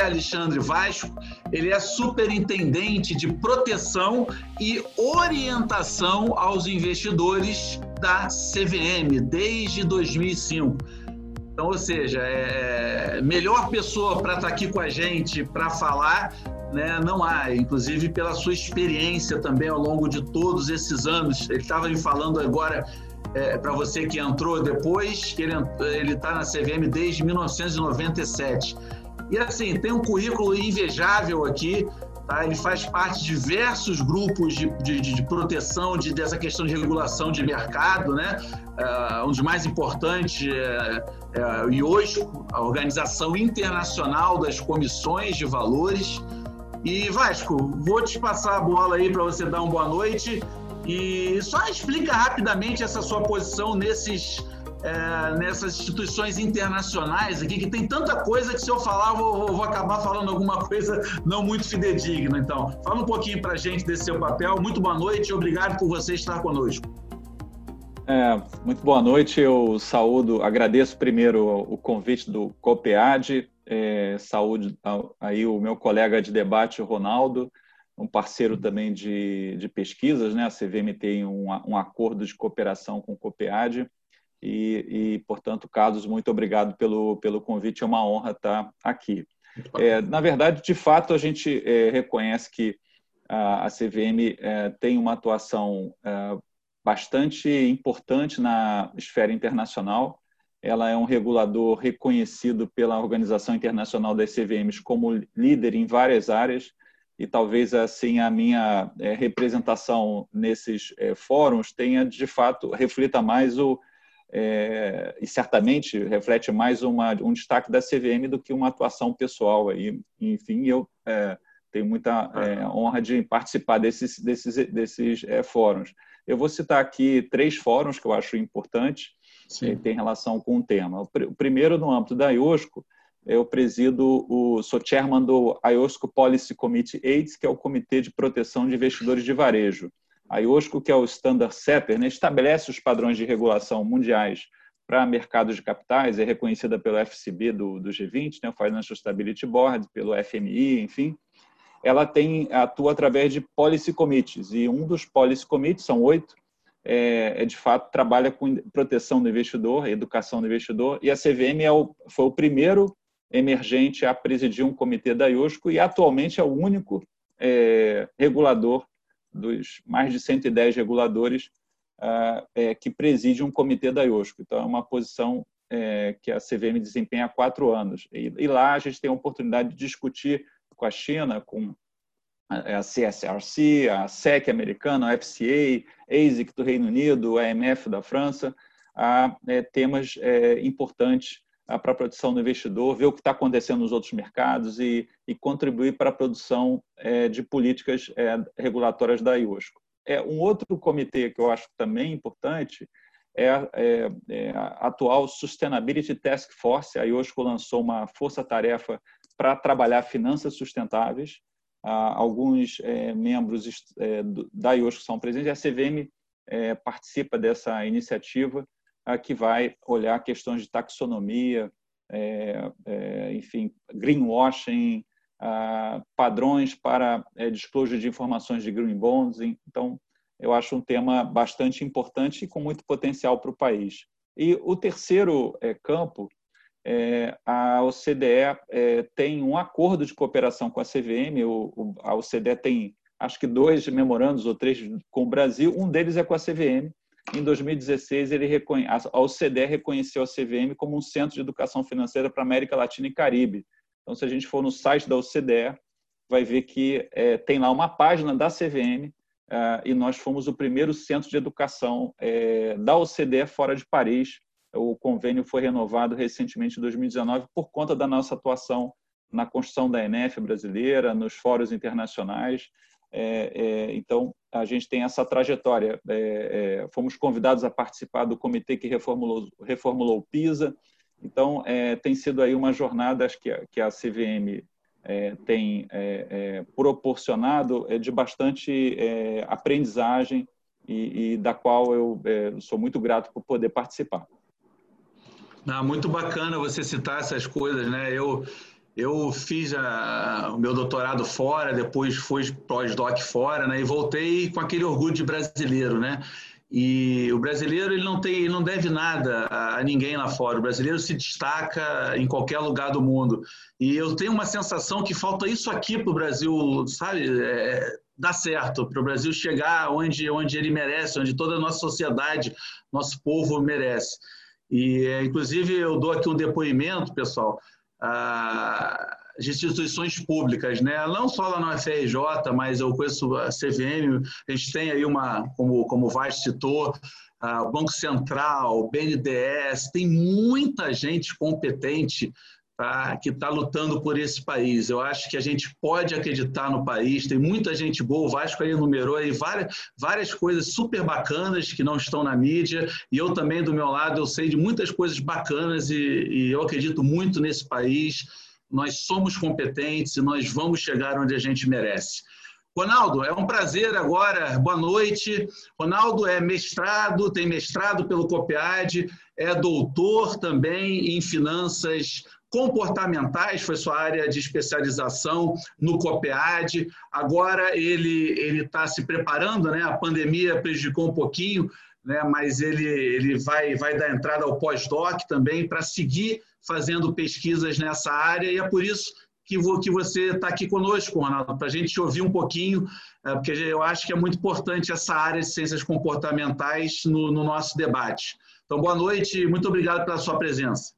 Alexandre Vasco, ele é superintendente de proteção e orientação aos investidores da CVM desde 2005. Então, ou seja, é melhor pessoa para estar tá aqui com a gente para falar, né, não há. Inclusive pela sua experiência também ao longo de todos esses anos. Ele estava me falando agora é, para você que entrou depois, que ele está na CVM desde 1997. E assim, tem um currículo invejável aqui, tá? ele faz parte de diversos grupos de, de, de proteção de, dessa questão de regulação de mercado, né? Uh, um dos mais importantes é, é o IOSCO, a Organização Internacional das Comissões de Valores. E Vasco, vou te passar a bola aí para você dar uma boa noite e só explica rapidamente essa sua posição nesses é, nessas instituições internacionais aqui, que tem tanta coisa que se eu falar, vou, vou acabar falando alguma coisa não muito fidedigna. Então, fala um pouquinho para a gente desse seu papel. Muito boa noite e obrigado por você estar conosco. É, muito boa noite. Eu saúdo, agradeço primeiro o convite do COPEAD, é, saúde aí o meu colega de debate, o Ronaldo, um parceiro também de, de pesquisas, né? A CVM tem um, um acordo de cooperação com o COPEAD e, e, portanto, Carlos, muito obrigado pelo, pelo convite, é uma honra estar aqui. É, na verdade, de fato, a gente é, reconhece que a, a CVM é, tem uma atuação é, bastante importante na esfera internacional. Ela é um regulador reconhecido pela Organização Internacional das CVMs como líder em várias áreas e talvez assim a minha é, representação nesses é, fóruns tenha de fato reflita mais o é, e certamente reflete mais uma, um destaque da CVM do que uma atuação pessoal. Aí, enfim, eu é, tenho muita é, honra de participar desses, desses, desses é, fóruns. Eu vou citar aqui três fóruns que eu acho importantes que têm relação com o tema. O, primeiro, no âmbito da IOSCO, eu presido o sou chairman do IOSCO Policy Committee AIDS, que é o Comitê de Proteção de Investidores de Varejo. A IOSCO, que é o standard setter, né, estabelece os padrões de regulação mundiais para mercados de capitais, é reconhecida pelo FCB do, do G20, né, o Financial Stability Board, pelo FMI, enfim. Ela tem atua através de policy committees e um dos policy committees são oito é, é, de fato trabalha com proteção do investidor, educação do investidor e a CVM é o, foi o primeiro emergente a presidir um comitê da IOSCO e atualmente é o único é, regulador dos mais de 110 reguladores uh, é, que preside um comitê da IOSCO. Então, é uma posição é, que a CVM desempenha há quatro anos. E, lá a gente tem a oportunidade de discutir com a China, com a CSRC, a SEC americana, a FCA, ASIC do Reino Unido, a AMF da França, a, temas é, importantes para a produção do investidor, ver o que está acontecendo nos outros mercados e, e contribuir para a produção é, de políticas é, regulatórias da IOSCO. É, um outro comitê que eu acho também importante é, é, é a atual Sustainability Task Force. A IOSCO lançou uma força-tarefa para trabalhar finanças sustentáveis. Ah, alguns é, membros é, da IOSCO são presentes a CVM é, participa dessa iniciativa que vai olhar questões de taxonomia, é, é, enfim, greenwashing, padrões para é, disclosure de informações de green bonds. Então, eu acho um tema bastante importante e com muito potencial para o país. E o terceiro é, campo, é, a OCDE é, tem um acordo de cooperação com a CVM. O, o, a OCDE tem, acho que dois memorandos ou três com o Brasil. Um deles é com a CVM, em 2016, ele reconhe... a OCDE reconheceu a CVM como um centro de educação financeira para América Latina e Caribe. Então, se a gente for no site da OCDE, vai ver que é, tem lá uma página da CVM é, e nós fomos o primeiro centro de educação é, da OCDE fora de Paris. O convênio foi renovado recentemente em 2019 por conta da nossa atuação na construção da ENF brasileira, nos fóruns internacionais é, é, então, a gente tem essa trajetória. É, é, fomos convidados a participar do comitê que reformulou, reformulou o PISA. Então, é, tem sido aí uma jornada que, a, que a CVM é, tem proporcionado de bastante aprendizagem e, e, da qual eu sou muito grato por poder participar. Ah, muito bacana você citar essas coisas, né? Eu Eu fiz a, o meu doutorado fora, depois fui pós-doc fora, né? E voltei com aquele orgulho de brasileiro, né? E o brasileiro ele não tem, ele não deve nada a ninguém lá fora. O brasileiro se destaca em qualquer lugar do mundo. E eu tenho uma sensação que falta isso aqui para o Brasil, sabe? É, dar certo, para o Brasil chegar onde, onde ele merece, onde toda a nossa sociedade, nosso povo merece. E, inclusive, eu dou aqui um depoimento, pessoal as instituições públicas, né? não só lá na FRJ, mas eu conheço a CVM, a gente tem aí uma, como, como o Vaz citou, o Banco Central, o BNDES, tem muita gente competente tá, que está lutando por esse país. Eu acho que a gente pode acreditar no país, tem muita gente boa, o Vasco aí enumerou aí várias, várias coisas super bacanas que não estão na mídia, e eu também, do meu lado, eu sei de muitas coisas bacanas e, e eu acredito muito nesse país. Nós somos competentes e nós vamos chegar onde a gente merece. Ronaldo, é um prazer agora. Boa noite. Ronaldo é mestrado, tem mestrado pelo COPEAD, é doutor também em finanças comportamentais, foi sua área de especialização no COPEAD. Agora ele ele está se preparando, né? A pandemia prejudicou um pouquinho, né? Mas ele ele vai vai dar entrada ao pós-doc também para seguir fazendo pesquisas nessa área e é por isso que, vou, que você está aqui conosco, Ronaldo, para a gente ouvir um pouquinho, é, porque eu acho que é muito importante essa área de ciências comportamentais no, no nosso debate. Então, boa noite, muito obrigado pela sua presença.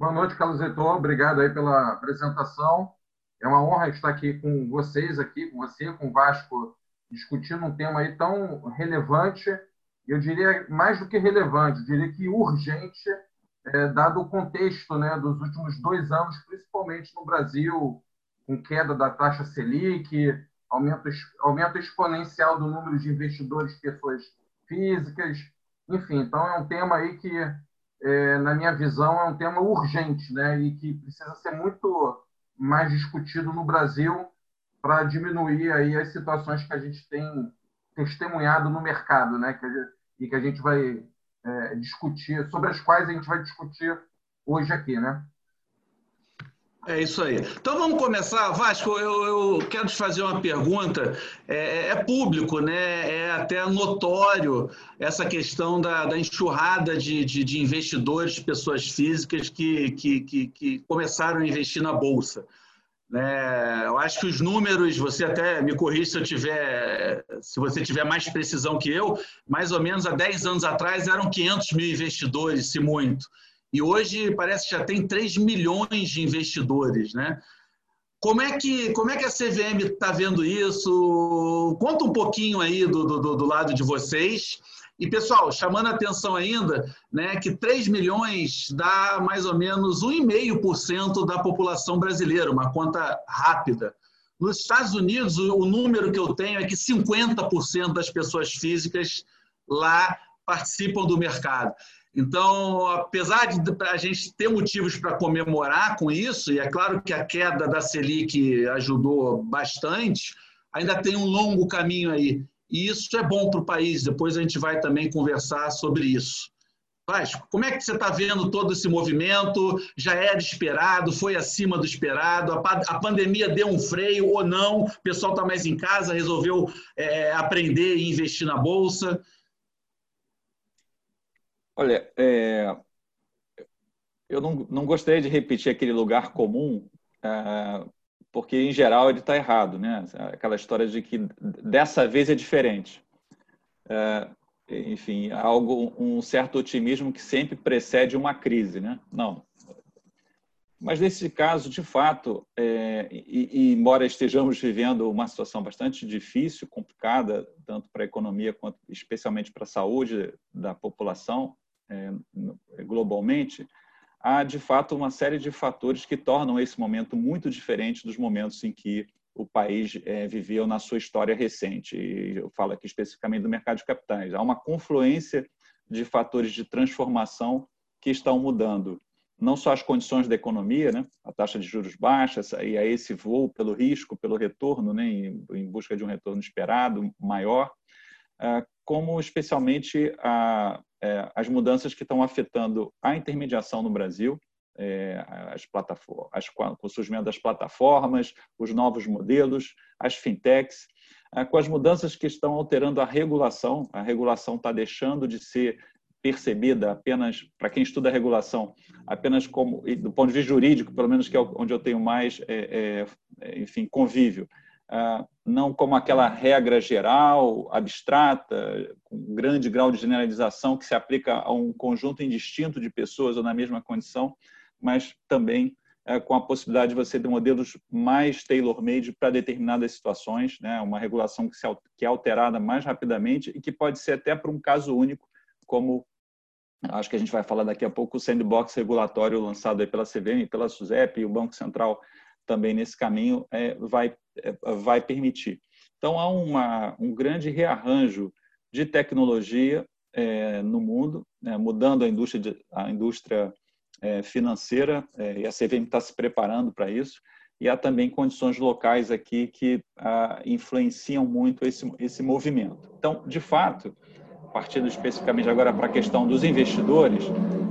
Boa noite, Carlos Heitor. Obrigado aí pela apresentação. É uma honra estar aqui com vocês, aqui com você, com o Vasco, discutindo um tema aí tão relevante. Eu diria mais do que relevante, eu diria que urgente, é, dado o contexto né, dos últimos dois anos, principalmente no Brasil, com queda da taxa Selic, aumento, aumento exponencial do número de investidores, pessoas físicas, enfim. Então, é um tema aí que é, na minha visão, é um tema urgente né? e que precisa ser muito mais discutido no Brasil para diminuir aí as situações que a gente tem testemunhado no mercado né? que gente, e que a gente vai é, discutir, sobre as quais a gente vai discutir hoje aqui. Né? É isso aí. Então vamos começar. Vasco, eu, eu quero te fazer uma pergunta. É, é, público, né? é até notório essa questão da, da enxurrada de, de, de, investidores, pessoas físicas que, que, que, que, começaram a investir na Bolsa. Né? Eu acho que os números, você até me corrija se eu tiver, se você tiver mais precisão que eu, mais ou menos há 10 anos atrás eram 500 mil investidores, se muito. E hoje parece que já tem 3 milhões de investidores, né? Como é que, como é que a CVM está vendo isso? Conta um pouquinho aí do, do, do, lado de vocês. E, pessoal, chamando a atenção ainda, né, que 3 milhões dá mais ou menos 1,5% da população brasileira, uma conta rápida. Nos Estados Unidos, o número que eu tenho é que 50% das pessoas físicas lá participam do mercado. Então, apesar de a gente ter motivos para comemorar com isso, e é claro que a queda da Selic ajudou bastante, ainda tem um longo caminho aí. E isso é bom para o país. Depois a gente vai também conversar sobre isso. Vasco, como é que você está vendo todo esse movimento? Já era esperado? Foi acima do esperado? A, pandemia deu um freio ou não? O pessoal está mais em casa, resolveu é, aprender e investir na Bolsa? Olha, é, eu não, não gostaria de repetir aquele lugar comum, é, porque em geral ele está errado, né? Aquela história de que dessa vez é diferente. É, enfim, algo, um certo otimismo que sempre precede uma crise, né? Não. Mas nesse caso, de fato, é, e, e, embora estejamos vivendo uma situação bastante difícil, complicada, tanto para a economia quanto especialmente para a saúde da população, globalmente, há de fato uma série de fatores que tornam esse momento muito diferente dos momentos em que o país é, viveu na sua história recente. E eu falo aqui especificamente do mercado de capitais. Há uma confluência de fatores de transformação que estão mudando não só as condições da economia, né? a taxa de juros baixa, e a esse voo pelo risco, pelo retorno, né? em, em busca de um retorno esperado maior, ah, como especialmente a, é, as mudanças que estão afetando a intermediação no Brasil, é, as plataformas, as, com o surgimento das plataformas, os novos modelos, as fintechs, é, com as mudanças que estão alterando a regulação. A regulação está deixando de ser percebida apenas, para quem estuda a regulação, apenas como, do ponto de vista jurídico, pelo menos que é onde eu tenho mais, é, é, enfim, convívio, não como aquela regra geral, abstrata, com grande grau de generalização que se aplica a um conjunto indistinto de pessoas ou na mesma condição, mas também é, com a possibilidade de você ter modelos mais tailor-made para determinadas situações, né? uma regulação que, se, que é alterada mais rapidamente e que pode ser até para um caso único, como acho que a gente vai falar daqui a pouco, o sandbox regulatório lançado pela CVM, pela SUSEP e o Banco Central também nesse caminho é, vai, é, vai permitir. Então, há uma, um grande rearranjo de tecnologia é, no mundo, né, mudando a indústria, de, a indústria é, financeira, é, e a CVM está se preparando para isso, e há também condições locais aqui que ah, influenciam muito esse, esse movimento. Então, de fato, partindo especificamente agora para a questão dos investidores,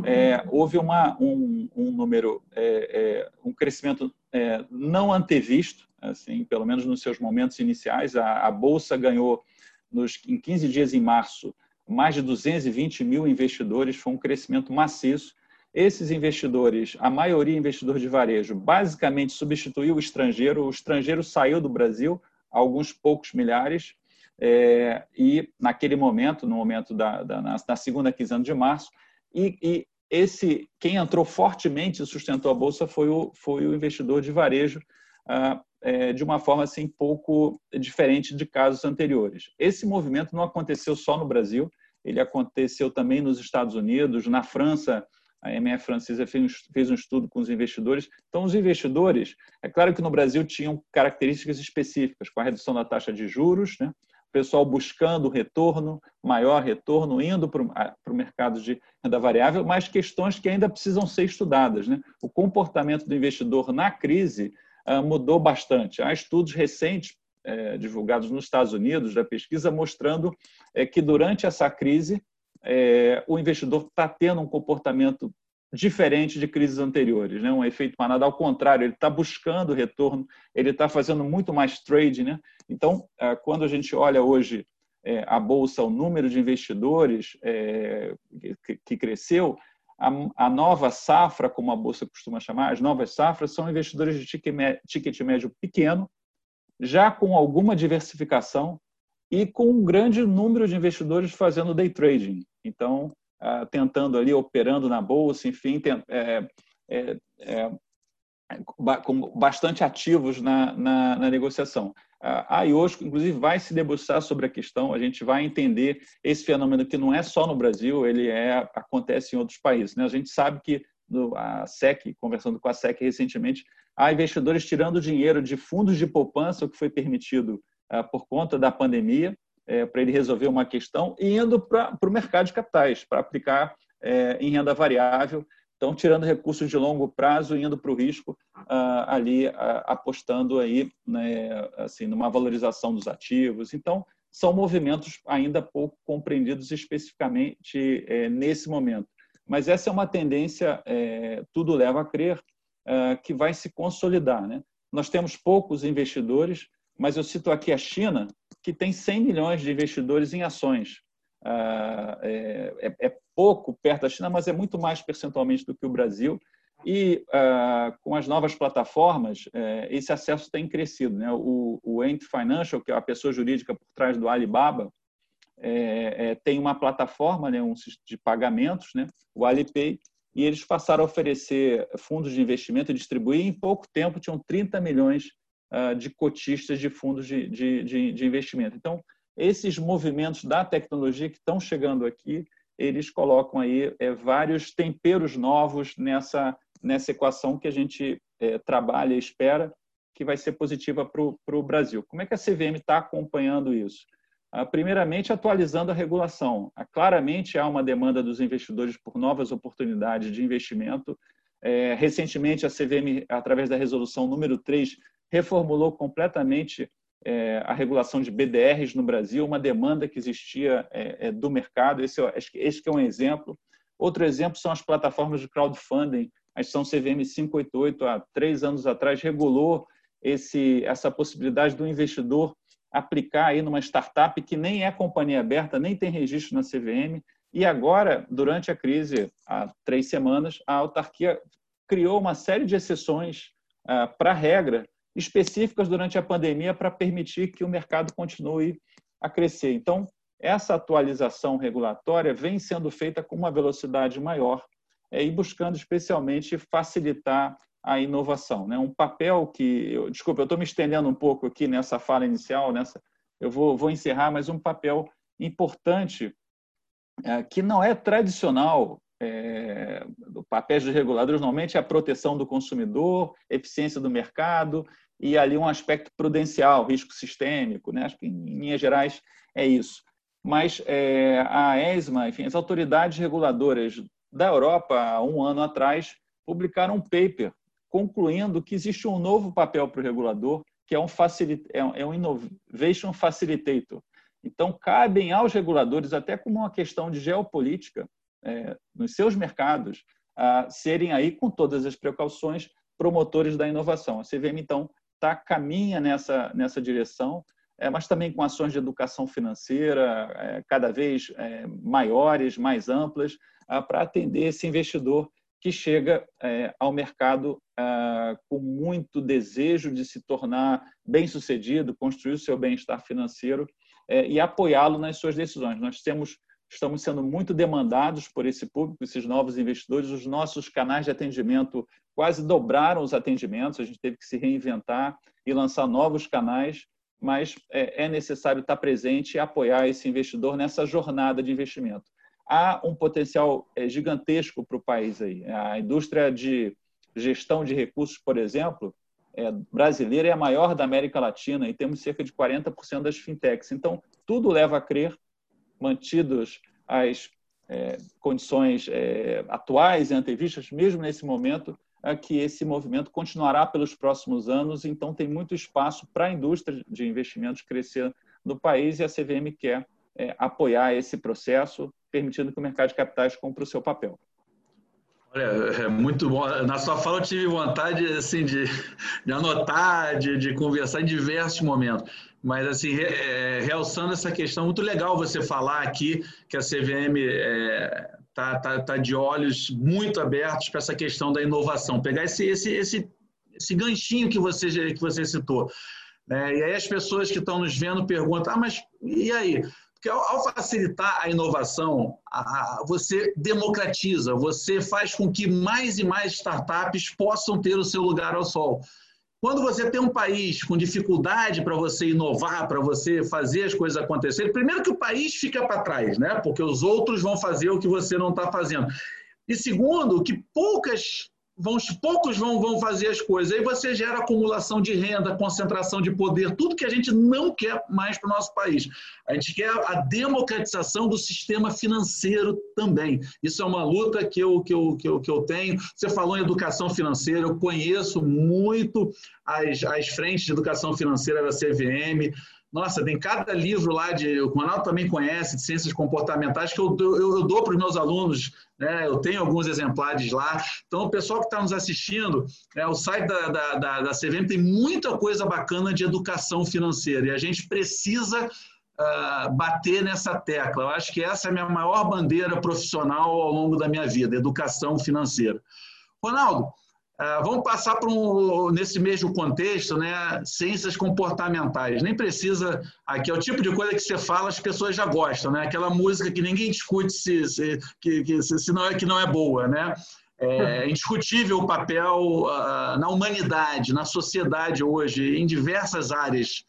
é, houve uma, um, um número, é, é, um crescimento é, não antevisto, assim, pelo menos nos seus momentos iniciais. A, a Bolsa ganhou, nos, em 15 dias em março, mais de 220 mil investidores, foi um crescimento maciço. Esses investidores, a maioria investidor de varejo, basicamente substituiu o estrangeiro. O estrangeiro saiu do Brasil, alguns poucos milhares, é, e naquele momento, no momento da, da na, na, segunda quinzena de março, e, e, esse quem entrou fortemente e sustentou a bolsa foi o, foi o investidor de varejo, ah, é, de uma forma assim pouco diferente de casos anteriores. Esse movimento não aconteceu só no Brasil, ele aconteceu também nos Estados Unidos, na França, a MF francesa fez um estudo com os investidores. Então, os investidores, é claro que no Brasil tinham características específicas, com a redução da taxa de juros, né? Pessoal buscando retorno, maior retorno, indo para o mercado de renda variável, mas questões que ainda precisam ser estudadas. Né? O comportamento do investidor na crise ah, mudou bastante. Há estudos recentes é, divulgados nos Estados Unidos da pesquisa mostrando é, que durante essa crise é, o investidor está tendo um comportamento diferente de crises anteriores, né? um efeito manada ao contrário, ele está buscando retorno, ele está fazendo muito mais trade. Né? Então, é, quando a gente olha hoje é, a Bolsa, o número de investidores é, que cresceu, a nova safra, como a Bolsa costuma chamar, as novas safras são investidores de ticket médio pequeno, já com alguma diversificação e com um grande número de investidores fazendo day trading. Então, ah, tentando ali, operando na bolsa, enfim, é, é, é, com bastante ativos na, na, na negociação. A IOSCO, inclusive, vai se debruçar sobre a questão, a gente vai entender esse fenômeno que não é só no Brasil, ele é, acontece em outros países. Né? A gente sabe que no, a SEC, conversando com a SEC recentemente, há investidores tirando dinheiro de fundos de poupança, o que foi permitido uh, por conta da pandemia, é, para ele resolver uma questão e indo para o mercado de capitais, para aplicar é, em renda variável. Então, tirando recursos de longo prazo e indo para o risco, ah, ali ah, apostando aí, né, assim, numa valorização dos ativos. Então, são movimentos ainda pouco compreendidos especificamente é, nesse momento. Mas essa é uma tendência, é, tudo leva a crer, é, que vai se consolidar. Né? Nós temos poucos investidores, mas eu cito aqui a China, que tem 100 milhões de investidores em ações. Ah, é, é, é, pouco perto da China, mas é muito mais percentualmente do que o Brasil. E ah, com as novas plataformas, é, esse acesso tem crescido. Né? O, o Ant Financial, que é a pessoa jurídica por trás do Alibaba, é, é, tem uma plataforma né, um, de pagamentos, né, o Alipay, e eles passaram a oferecer fundos de investimento e distribuir. Em pouco tempo, tinham 30 milhões uh, de cotistas de fundos de, de, de, de, investimento. Então, esses movimentos da tecnologia que estão chegando aqui, eles colocam aí é, vários temperos novos nessa, nessa equação que a gente é, trabalha e espera que vai ser positiva para o Brasil. Como é que a CVM está acompanhando isso? Ah, primeiramente, atualizando a regulação. Ah, claramente há uma demanda dos investidores por novas oportunidades de investimento. É, recentemente, a CVM, através da resolução número 3, reformulou completamente é, a regulação de BDRs no Brasil, uma demanda que existia é, é, do mercado. Esse, esse é um exemplo. Outro exemplo são as plataformas de crowdfunding a instituição CVM 588, há três anos atrás, regulou esse, essa possibilidade do investidor aplicar aí numa startup que nem é companhia aberta, nem tem registro na CVM, e agora, durante a crise, há três semanas, a autarquia criou uma série de exceções ah, para a regra específicas durante a pandemia para permitir que o mercado continue a crescer. Então, essa atualização regulatória vem sendo feita com uma velocidade maior é, e buscando especialmente facilitar a inovação. Né? Um papel que, eu, desculpa, eu estou me estendendo um pouco aqui nessa fala inicial, nessa, eu vou, vou encerrar, mas um papel importante é, que não é tradicional é, do papéis dos reguladores, normalmente é a proteção do consumidor, eficiência do mercado e ali um aspecto prudencial, risco sistêmico. Né? Acho que, em linhas gerais, é isso. Mas é, a ESMA, enfim, as autoridades reguladoras da Europa, há um ano atrás, publicaram um paper concluindo que existe um novo papel para o regulador, que é um, facilit é um Innovation Facilitator. Então, cabem aos reguladores, até como uma questão de geopolítica, é, nos seus mercados, a serem aí, com todas as precauções, promotores da inovação. A CVM, então, tá, caminha nessa, nessa direção, é, mas também com ações de educação financeira é, cada vez é, maiores, mais amplas, para atender esse investidor que chega é, ao mercado é, com muito desejo de se tornar bem-sucedido, construir o seu bem-estar financeiro é, e apoiá-lo nas suas decisões. Nós temos estamos sendo muito demandados por esse público, esses novos investidores. Os nossos canais de atendimento quase dobraram os atendimentos, a gente teve que se reinventar e lançar novos canais, mas é, é necessário estar presente e apoiar esse investidor nessa jornada de investimento há um potencial é, gigantesco para o país aí. A indústria de gestão de recursos, por exemplo, é, brasileira é a maior da América Latina e temos cerca de 40% das fintechs. Então, tudo leva a crer, mantidos as é, condições é, atuais e antevistas, mesmo nesse momento, é que esse movimento continuará pelos próximos anos. Então, tem muito espaço para a indústria de investimentos crescer no país e a CVM quer é, apoiar esse processo, permitindo que o mercado de capitais compre o seu papel. Olha, é muito bom. Na sua fala eu tive vontade assim, de, de anotar, de, de conversar em diversos momentos. Mas, assim, é, realçando essa questão, muito legal você falar aqui que a CVM está é, tá, tá, tá de olhos muito abertos para essa questão da inovação. Pegar esse, esse, esse, esse ganchinho que você, que você citou. É, e aí as pessoas que estão nos vendo perguntam, ah, mas e aí? Porque ao, facilitar a inovação, você democratiza, você faz com que mais e mais startups possam ter o seu lugar ao sol. Quando você tem um país com dificuldade para você inovar, para você fazer as coisas acontecerem, primeiro que o país fica para trás, né? Porque os outros vão fazer o que você não está fazendo. E segundo, que poucas vão, poucos vão, vão fazer as coisas. Aí você gera acumulação de renda, concentração de poder, tudo que a gente não quer mais para o nosso país. A gente quer a democratização do sistema financeiro também. Isso é uma luta que eu, que eu, que eu, que eu tenho. Você falou em educação financeira, eu conheço muito as, as frentes de educação financeira da CVM. Nossa, tem cada livro lá de. O Ronaldo também conhece, de ciências comportamentais, que eu, eu, eu dou para os meus alunos, né? eu tenho alguns exemplares lá. Então, o pessoal que está nos assistindo, é, o site da, da, da, da CVM tem muita coisa bacana de educação financeira e a gente precisa uh, bater nessa tecla. Eu acho que essa é a minha maior bandeira profissional ao longo da minha vida, educação financeira. Ronaldo, Uh, vamos passar para um, nesse mesmo contexto, né, ciências comportamentais. Nem precisa, aqui é o tipo de coisa que você fala, as pessoas já gostam, né? Aquela música que ninguém discute se, se, que, que, se, não é que não é boa, né? É indiscutível o papel uh, na humanidade, na sociedade hoje, em diversas áreas.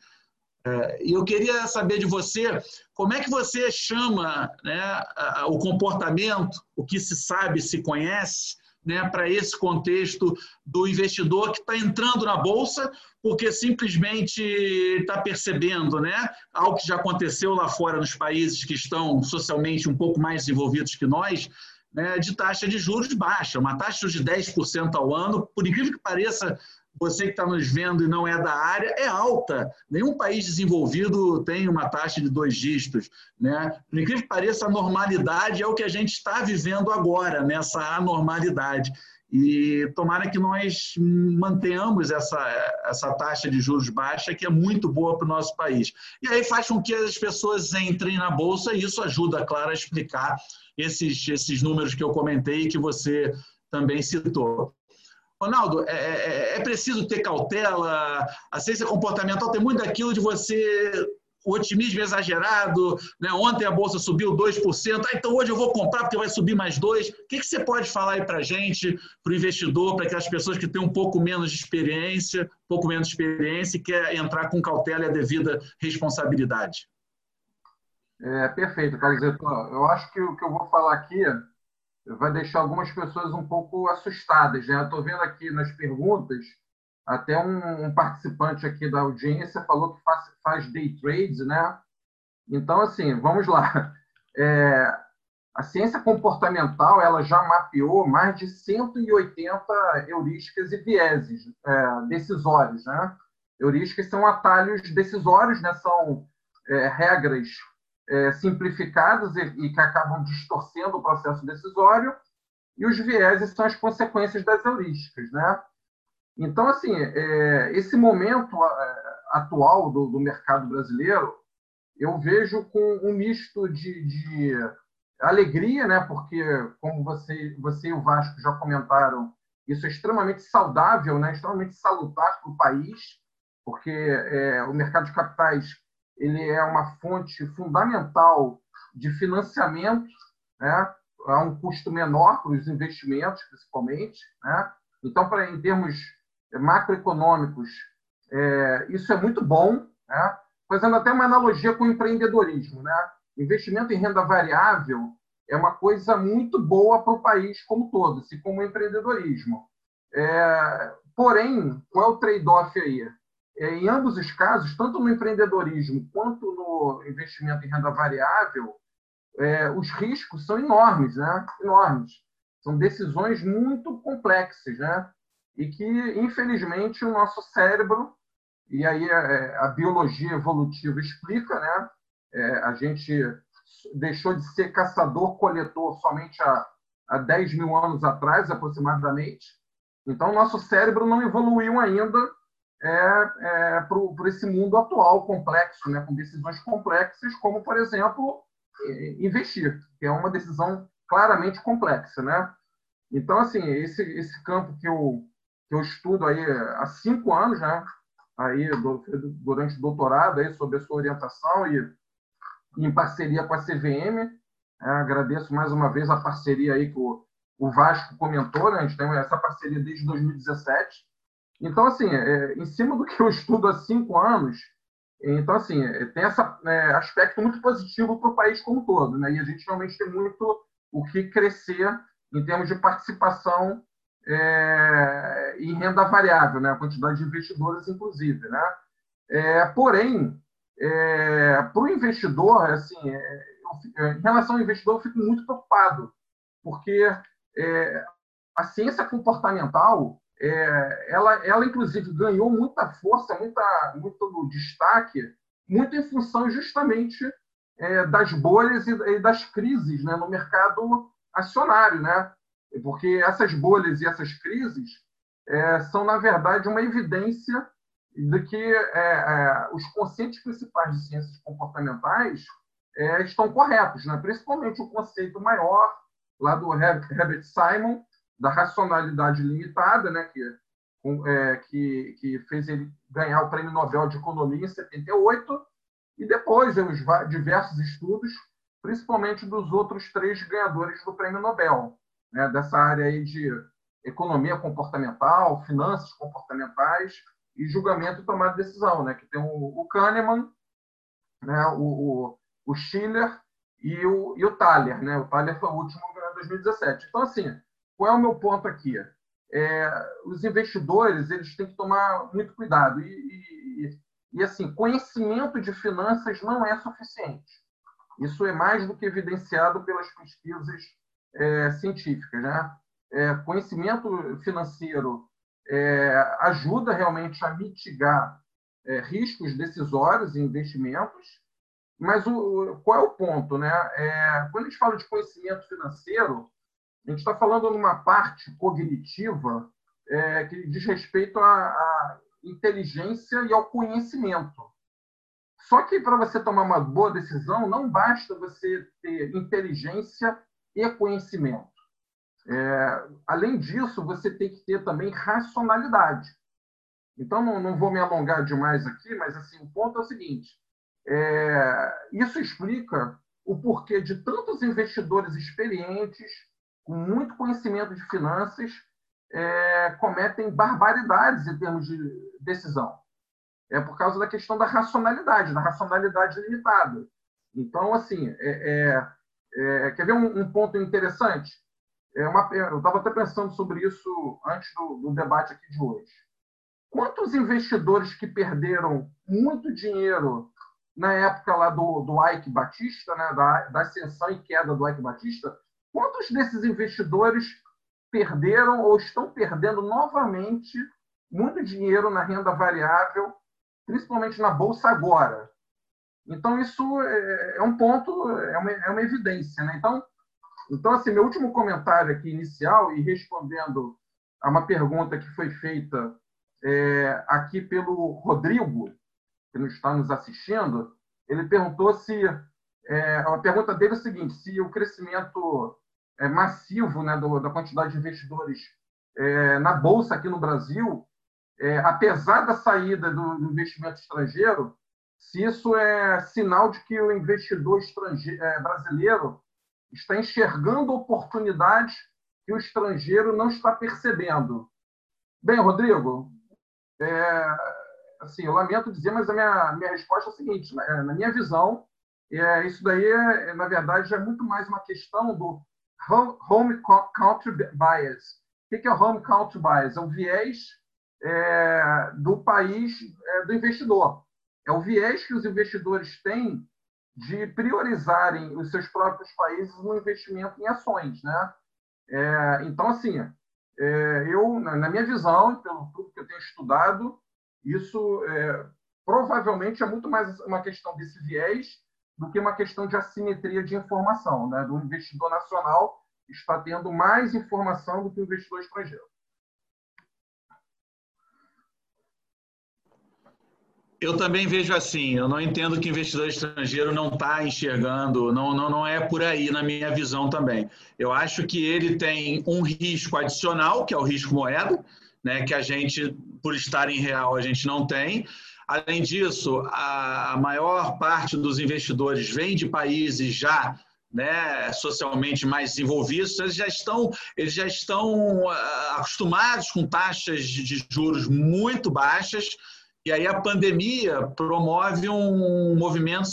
Uh, e eu queria saber de você como é que você chama né, o comportamento, o que se sabe, se conhece, né, para esse contexto do investidor que está entrando na bolsa porque simplesmente está percebendo né, algo que já aconteceu lá fora nos países que estão socialmente um pouco mais desenvolvidos que nós, né, de taxa de juros baixa, uma taxa de 10% ao ano, por incrível que pareça, você que está nos vendo e não é da área, é alta. Nenhum país desenvolvido tem uma taxa de dois dígitos. Né? Por incrível que pareça, a normalidade é o que a gente está vivendo agora, nessa anormalidade. E tomara que nós mantenhamos essa, essa taxa de juros baixa, que é muito boa para o nosso país. E aí faz com que as pessoas entrem na Bolsa, e isso ajuda, claro, a explicar esses, esses números que eu comentei e que você também citou. Ronaldo, é, é, é, preciso ter cautela, a ciência comportamental tem muito daquilo de você o otimismo exagerado, né? ontem a bolsa subiu 2%, ah, então hoje eu vou comprar porque vai subir mais 2%. O que, que você pode falar aí para a gente, para o investidor, para aquelas pessoas que têm um pouco menos de experiência, um pouco menos de experiência e quer entrar com cautela e a devida responsabilidade? É, perfeito, Carlos. Eu acho que o que eu vou falar aqui vai deixar algumas pessoas um pouco assustadas. Né? Estou vendo aqui nas perguntas, até um, um, participante aqui da audiência falou que faz, faz day trades, né? Então, assim, vamos lá. É, a ciência comportamental ela já mapeou mais de 180 heurísticas e vieses é, decisórios, né? Heurísticas são atalhos decisórios, né? São é, regras é, simplificadas e, e, que acabam distorcendo o processo decisório, e os vieses são as consequências das heurísticas. Né? Então, assim, é, esse momento é, atual do, do, mercado brasileiro, eu vejo com um misto de, de alegria, né? porque, como você, você e o Vasco já comentaram, isso é extremamente saudável, né? extremamente salutar para o país, porque é, o mercado de capitais ele é uma fonte fundamental de financiamento, né? a um custo menor para os investimentos, principalmente. Né? Então, para em termos macroeconômicos, é, isso é muito bom, né? fazendo até uma analogia com o empreendedorismo. Né? Investimento em renda variável é uma coisa muito boa para o país como todo, assim como o empreendedorismo. É, porém, qual é o trade-off aí? É, em ambos os casos, tanto no empreendedorismo quanto no investimento em renda variável, é, os riscos são enormes, né? Enormes. São decisões muito complexas, né? E que, infelizmente, o nosso cérebro, e aí a, é, a biologia evolutiva explica, né? É, a gente deixou de ser caçador-coletor somente há, há 10 mil anos atrás, aproximadamente. Então, nosso cérebro não evoluiu ainda é, é, para esse mundo atual complexo, né, com decisões complexas, como, por exemplo, é, investir, que é uma decisão claramente complexa. Né? Então, assim, esse, esse campo que eu, que eu estudo aí há cinco anos, né, aí, durante o doutorado, aí, sobre a sua orientação e em parceria com a CVM, é, agradeço mais uma vez a parceria aí que o, o Vasco comentou, né? a gente tem essa parceria desde 2017, então, assim, é, em cima do que eu estudo há cinco anos, então, assim, é, tem esse é, aspecto muito positivo para o país como um todo, né? E a gente realmente tem muito o que crescer em termos de participação é, em renda variável, né? A quantidade de investidores, inclusive, né? É, porém, é, para o investidor, assim, eu, em relação ao investidor, eu fico muito preocupado, porque a ciência comportamental é, ela, ela, inclusive, ganhou muita força, muita, muito destaque, muito em função justamente é, das bolhas e, e, das crises né, no mercado acionário. Né? Porque essas bolhas e essas crises é, são, na verdade, uma evidência de que é, é, os conceitos principais de ciências comportamentais é, estão corretos, né? principalmente o conceito maior lá do Herbert Simon, da racionalidade limitada, né, que, é, que, que fez ele ganhar o Prêmio Nobel de Economia em 78, e depois os diversos estudos, principalmente dos outros três ganhadores do Prêmio Nobel, né, dessa área aí de economia comportamental, finanças comportamentais e julgamento e tomada de decisão, né, que tem o, o Kahneman, né, o, o, Schiller e o, e o Thaler. Né, o Thaler foi o último em 2017. Então, assim, qual é o meu ponto aqui? É, os investidores eles têm que tomar muito cuidado e, e, e, assim conhecimento de finanças não é suficiente. Isso é mais do que evidenciado pelas pesquisas é, científicas, né? É, conhecimento financeiro é, ajuda realmente a mitigar é, riscos decisórios e investimentos, mas o, qual é o ponto, né? É, quando a gente fala de conhecimento financeiro A gente está falando numa parte cognitiva é, que diz respeito à, à inteligência e ao conhecimento. Só que para você tomar uma boa decisão, não basta você ter inteligência e conhecimento. É, além disso, você tem que ter também racionalidade. Então, não, não, vou me alongar demais aqui, mas assim, o ponto é o seguinte: é, isso explica o porquê de tantos investidores experientes, muito conhecimento de finanças, é, cometem barbaridades em termos de decisão. É por causa da questão da racionalidade, da racionalidade limitada. Então, assim, é, é, é quer ver um, um, ponto interessante? É uma, eu estava até pensando sobre isso antes do, do debate aqui de hoje. Quantos investidores que perderam muito dinheiro na época lá do, do Ike Batista, né, da, da ascensão e queda do Ike Batista, quantos desses investidores perderam ou estão perdendo novamente muito dinheiro na renda variável, principalmente na bolsa agora. Então isso é, é um ponto, é uma, é uma evidência, né? Então, então assim, meu último comentário aqui inicial e respondendo a uma pergunta que foi feita é, aqui pelo Rodrigo, que está nos assistindo, ele perguntou se é, a pergunta dele é a seguinte: se o crescimento é, massivo né, do, da quantidade de investidores é, na bolsa aqui no Brasil, é, apesar da saída do, investimento estrangeiro, se isso é sinal de que o investidor é, brasileiro está enxergando oportunidades que o estrangeiro não está percebendo. Bem, Rodrigo, é, assim, eu lamento dizer, mas a minha, minha resposta é a seguinte: na, na minha visão, é, isso daí, é, na verdade, é muito mais uma questão do home country bias. O que é o home country bias? É o viés é, do país é, do investidor. É o viés que os investidores têm de priorizarem os seus próprios países no investimento em ações, né? É, então, assim, é, eu, na minha visão, pelo tudo que eu tenho estudado, isso é, provavelmente é muito mais uma questão desse viés do que uma questão de assimetria de informação. Né? Do investidor nacional está tendo mais informação do que o investidor estrangeiro. Eu também vejo assim, eu não entendo que o investidor estrangeiro não está enxergando, não, não, não é por aí na minha visão também. Eu acho que ele tem um risco adicional, que é o risco moeda, né, que a gente, por estar em real, a gente não tem. Além disso, a maior parte dos investidores vem de países já né, socialmente mais desenvolvidos, eles já estão, eles já estão ah, acostumados com taxas de juros muito baixas, e aí a pandemia promove um movimento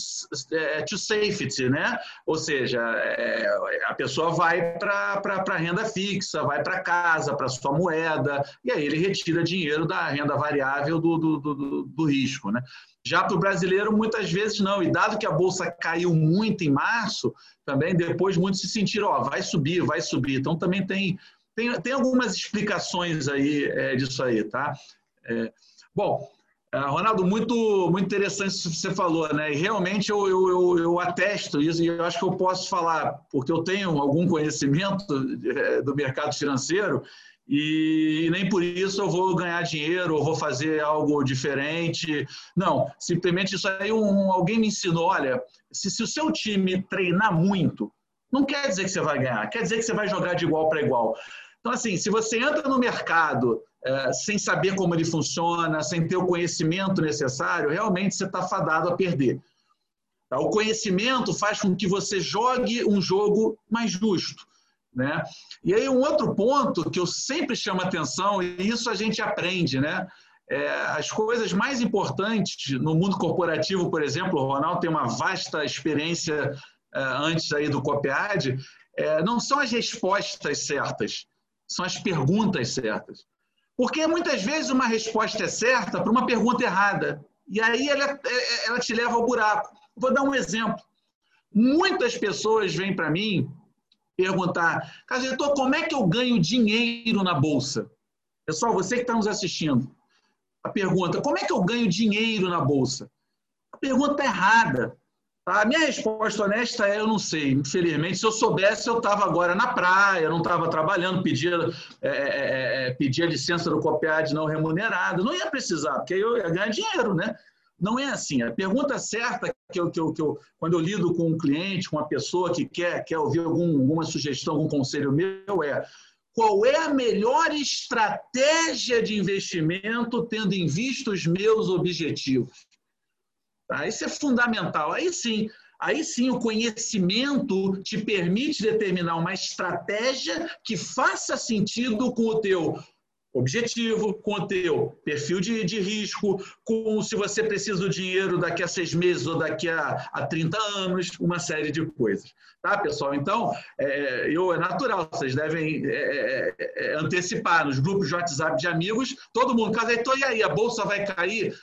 é, to safety, né? Ou seja, é, a pessoa vai para a renda fixa, vai para casa, para sua moeda, e aí ele retira dinheiro da renda variável do, do, do, do risco, né? Já para o brasileiro, muitas vezes não. E dado que a bolsa caiu muito em março, também depois muitos se sentiram, ó, vai subir, vai subir. Então também tem, tem, tem algumas explicações aí é, disso aí, tá? É, bom, Ronaldo, muito, muito interessante isso que você falou, né? E realmente eu, eu, eu, eu, atesto isso e eu acho que eu posso falar, porque eu tenho algum conhecimento é, do mercado financeiro e nem por isso eu vou ganhar dinheiro ou vou fazer algo diferente. Não, simplesmente isso aí um, alguém me ensinou, olha, se, se o seu time treinar muito, não quer dizer que você vai ganhar, quer dizer que você vai jogar de igual para igual. Então, assim, se você entra no mercado é, sem saber como ele funciona, sem ter o conhecimento necessário, realmente você está fadado a perder. Tá? O conhecimento faz com que você jogue um jogo mais justo. Né? E aí um outro ponto que eu sempre chamo atenção, e isso a gente aprende, né? É, as coisas mais importantes no mundo corporativo, por exemplo, o Ronaldo tem uma vasta experiência é, antes aí do COPEAD, é, não são as respostas certas, são as perguntas certas. Porque muitas vezes uma resposta é certa para uma pergunta errada. E aí ela, ela te leva ao buraco. Vou dar um exemplo. Muitas pessoas vêm para mim perguntar, Casitor, como é que eu ganho dinheiro na Bolsa? Pessoal, você que está nos assistindo, a pergunta, como é que eu ganho dinheiro na Bolsa? A pergunta é errada. A minha resposta honesta é: eu não sei. Infelizmente, se eu soubesse, eu estava agora na praia, não estava trabalhando, pedia, é, é, é, pedia licença do COPEAD não remunerado. Não ia precisar, porque eu ia ganhar dinheiro, né? Não é assim. A pergunta certa que eu, que eu, que eu quando eu lido com um cliente, com uma pessoa que quer, quer ouvir algum, alguma sugestão, algum conselho meu, é qual é a melhor estratégia de investimento tendo em vista os meus objetivos? Tá? Isso é fundamental. Aí sim, aí sim o conhecimento te permite determinar uma estratégia que faça sentido com o teu objetivo, com o teu perfil de, de risco, com se você precisa do dinheiro daqui a seis meses ou daqui a, a 30 anos, uma série de coisas. Tá, pessoal? Então, é, eu, é natural, vocês devem é, é, é antecipar nos grupos de WhatsApp de amigos, todo mundo, casa, e aí, a bolsa vai cair?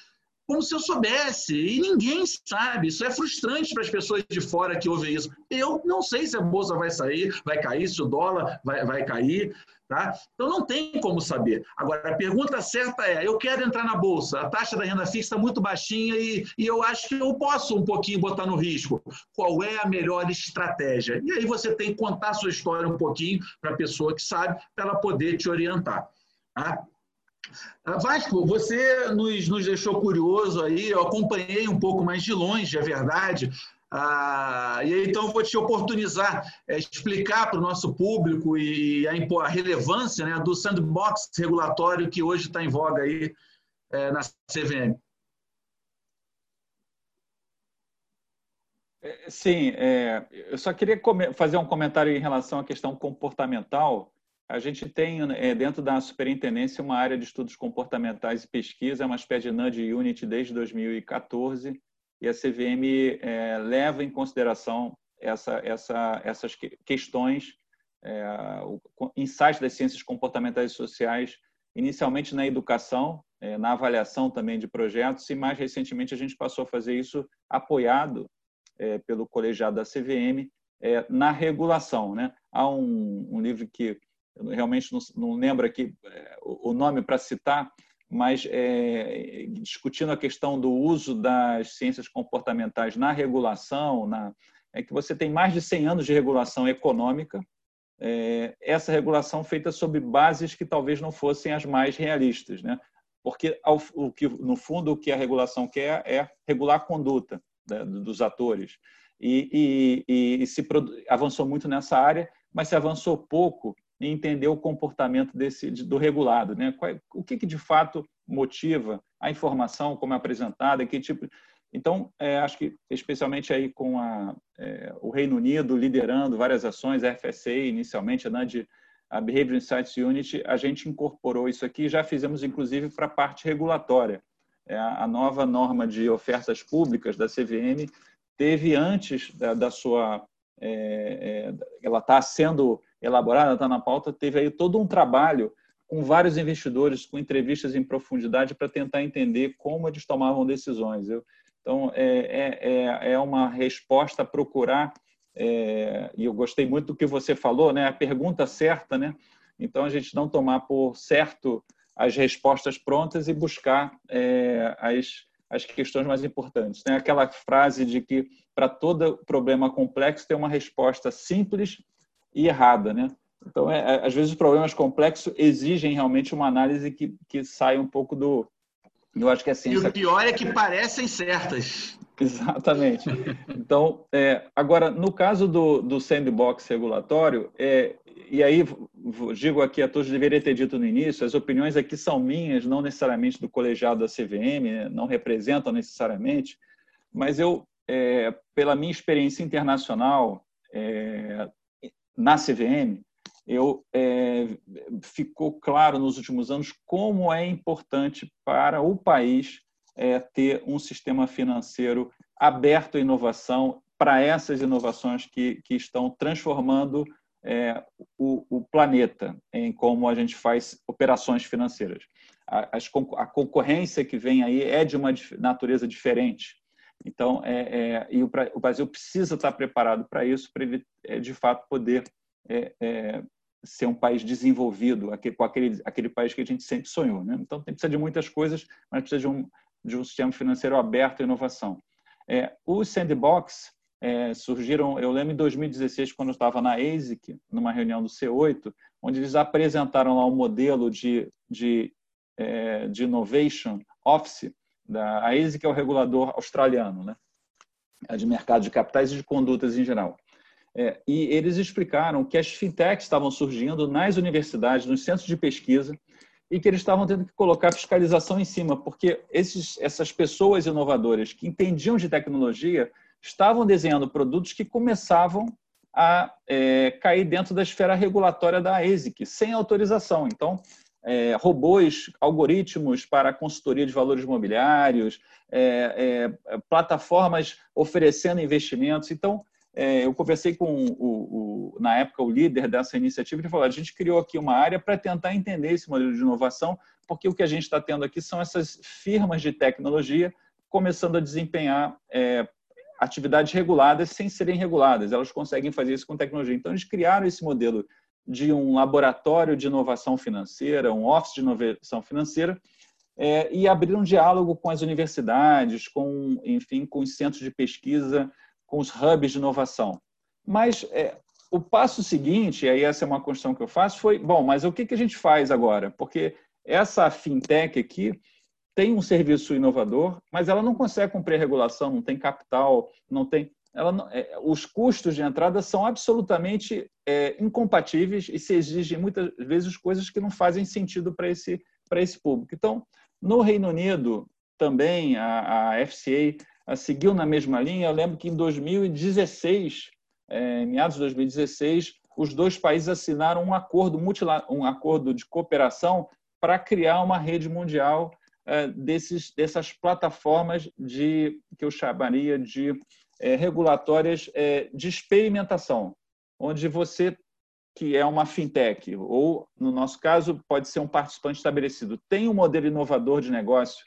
Como se eu soubesse, e ninguém sabe. Isso é frustrante para as pessoas de fora que ouvem isso. Eu não sei se a bolsa vai sair, vai cair, se o dólar vai, vai cair. Tá? Então não tem como saber. Agora, a pergunta certa é: eu quero entrar na bolsa, a taxa da renda fixa está muito baixinha e, e eu acho que eu posso um pouquinho botar no risco. Qual é a melhor estratégia? E aí você tem que contar a sua história um pouquinho para a pessoa que sabe, para ela poder te orientar. Tá? Vasco, você nos, nos deixou curioso aí, eu acompanhei um pouco mais de longe, é verdade. Ah, e aí, então, vou te oportunizar, é, explicar para o nosso público e a, a relevância né, do sandbox regulatório que hoje está em voga aí é, na CVM. Sim, é, eu só queria fazer um comentário em relação à questão comportamental a gente tem é, dentro da superintendência uma área de estudos comportamentais e pesquisa, é uma espécie de unit desde 2014, e a CVM é, leva em consideração essa, essa, essas questões, é, o insight das ciências comportamentais e sociais, inicialmente na educação, é, na avaliação também de projetos, e mais recentemente a gente passou a fazer isso apoiado pelo colegiado da CVM na regulação. Né? Há um, um livro que eu realmente não, não lembro aqui é, o nome para citar, mas é, discutindo a questão do uso das ciências comportamentais na regulação, na, é que você tem mais de 100 anos de regulação econômica, é, essa regulação feita sobre bases que talvez não fossem as mais realistas, né? Porque ao, o que no fundo o que a regulação quer é regular a conduta né, dos atores e, e, e se avançou muito nessa área, mas se avançou pouco e entender o comportamento desse do regulado, né? O que, que de fato motiva a informação como é apresentada, que tipo então, é, acho que especialmente aí com a, é, o Reino Unido liderando várias ações, a FSA inicialmente, a NAD, a Behavior Insights Unit, a gente incorporou isso aqui, já fizemos inclusive para a parte regulatória. É, a nova norma de ofertas públicas da CVM teve antes da, da sua, é, é, ela está sendo elaborada, está na pauta, teve aí todo um trabalho com vários investidores, com entrevistas em profundidade para tentar entender como eles tomavam decisões. Eu, então, é, é, é, é uma resposta a procurar, é, e eu gostei muito do que você falou, né? a pergunta certa, né? então a gente não tomar por certo as respostas prontas e buscar é, as, as questões mais importantes. Né? Aquela frase de que para todo problema complexo tem uma resposta simples e errada, né? Então, é, é, às vezes, os problemas complexos exigem realmente uma análise que, que sai um pouco do. Eu acho que a ciência. E o pior é que parecem certas. Exatamente. Então, é, agora, no caso do, do sandbox regulatório, é, e aí digo aqui a todos, deveria ter dito no início, as opiniões aqui são minhas, não necessariamente do colegiado da CVM, né, não representam necessariamente, mas eu, é, pela minha experiência internacional, é, na CVM, eu é, ficou claro nos últimos anos como é importante para o país é, ter um sistema financeiro aberto à inovação para essas inovações que, que estão transformando é, o, o, planeta em como a gente faz operações financeiras. A, as, a concorrência que vem aí é de uma natureza diferente. Então, é, é, e o, o, Brasil precisa estar preparado para isso, para ele, é, de fato, poder é, é, ser um país desenvolvido, aquele, com aquele, aquele país que a gente sempre sonhou. Né? Então, tem, precisa de muitas coisas, mas precisa de um, de um sistema financeiro aberto à inovação. É, o sandbox é, surgiram, eu lembro em 2016, quando eu estava na ASIC, numa reunião do C8, onde eles apresentaram lá um modelo de, de, é, de Innovation Office, da, a ASIC é o regulador australiano, né? É de mercado de capitais e de condutas em geral. É, e eles explicaram que as fintechs estavam surgindo nas universidades, nos centros de pesquisa, e que eles estavam tendo que colocar fiscalização em cima, porque esses, essas pessoas inovadoras que entendiam de tecnologia estavam desenhando produtos que começavam a é, cair dentro da esfera regulatória da ASIC, sem autorização. Então, é, robôs, algoritmos para consultoria de valores imobiliários, é, é plataformas oferecendo investimentos. Então, é, eu conversei com, o, o, na época, o líder dessa iniciativa, e falou: a gente criou aqui uma área para tentar entender esse modelo de inovação, porque o que a gente está tendo aqui são essas firmas de tecnologia começando a desempenhar é, atividades reguladas sem serem reguladas. Elas conseguem fazer isso com tecnologia. Então, eles criaram esse modelo de um laboratório de inovação financeira, um office de inovação financeira, é, e abriram um diálogo com as universidades, com, enfim, com os centros de pesquisa, com os hubs de inovação. Mas é, o passo seguinte, e aí essa é uma construção que eu faço, foi, bom, mas o que, que a gente faz agora? Porque essa fintech aqui tem um serviço inovador, mas ela não consegue cumprir regulação, não tem capital, não tem. Não, é, os custos de entrada são absolutamente é, incompatíveis e se exigem muitas vezes coisas que não fazem sentido para esse, esse público. Então, no Reino Unido, também a, a FCA seguiu na mesma linha. Eu lembro que em 2016, é, meados de 2016, os dois países assinaram um acordo, um acordo de cooperação para criar uma rede mundial é, desses, dessas plataformas de que eu chamaria de é, regulatórias é, de experimentação, onde você que é uma fintech ou no nosso caso pode ser um participante estabelecido tem um modelo inovador de negócio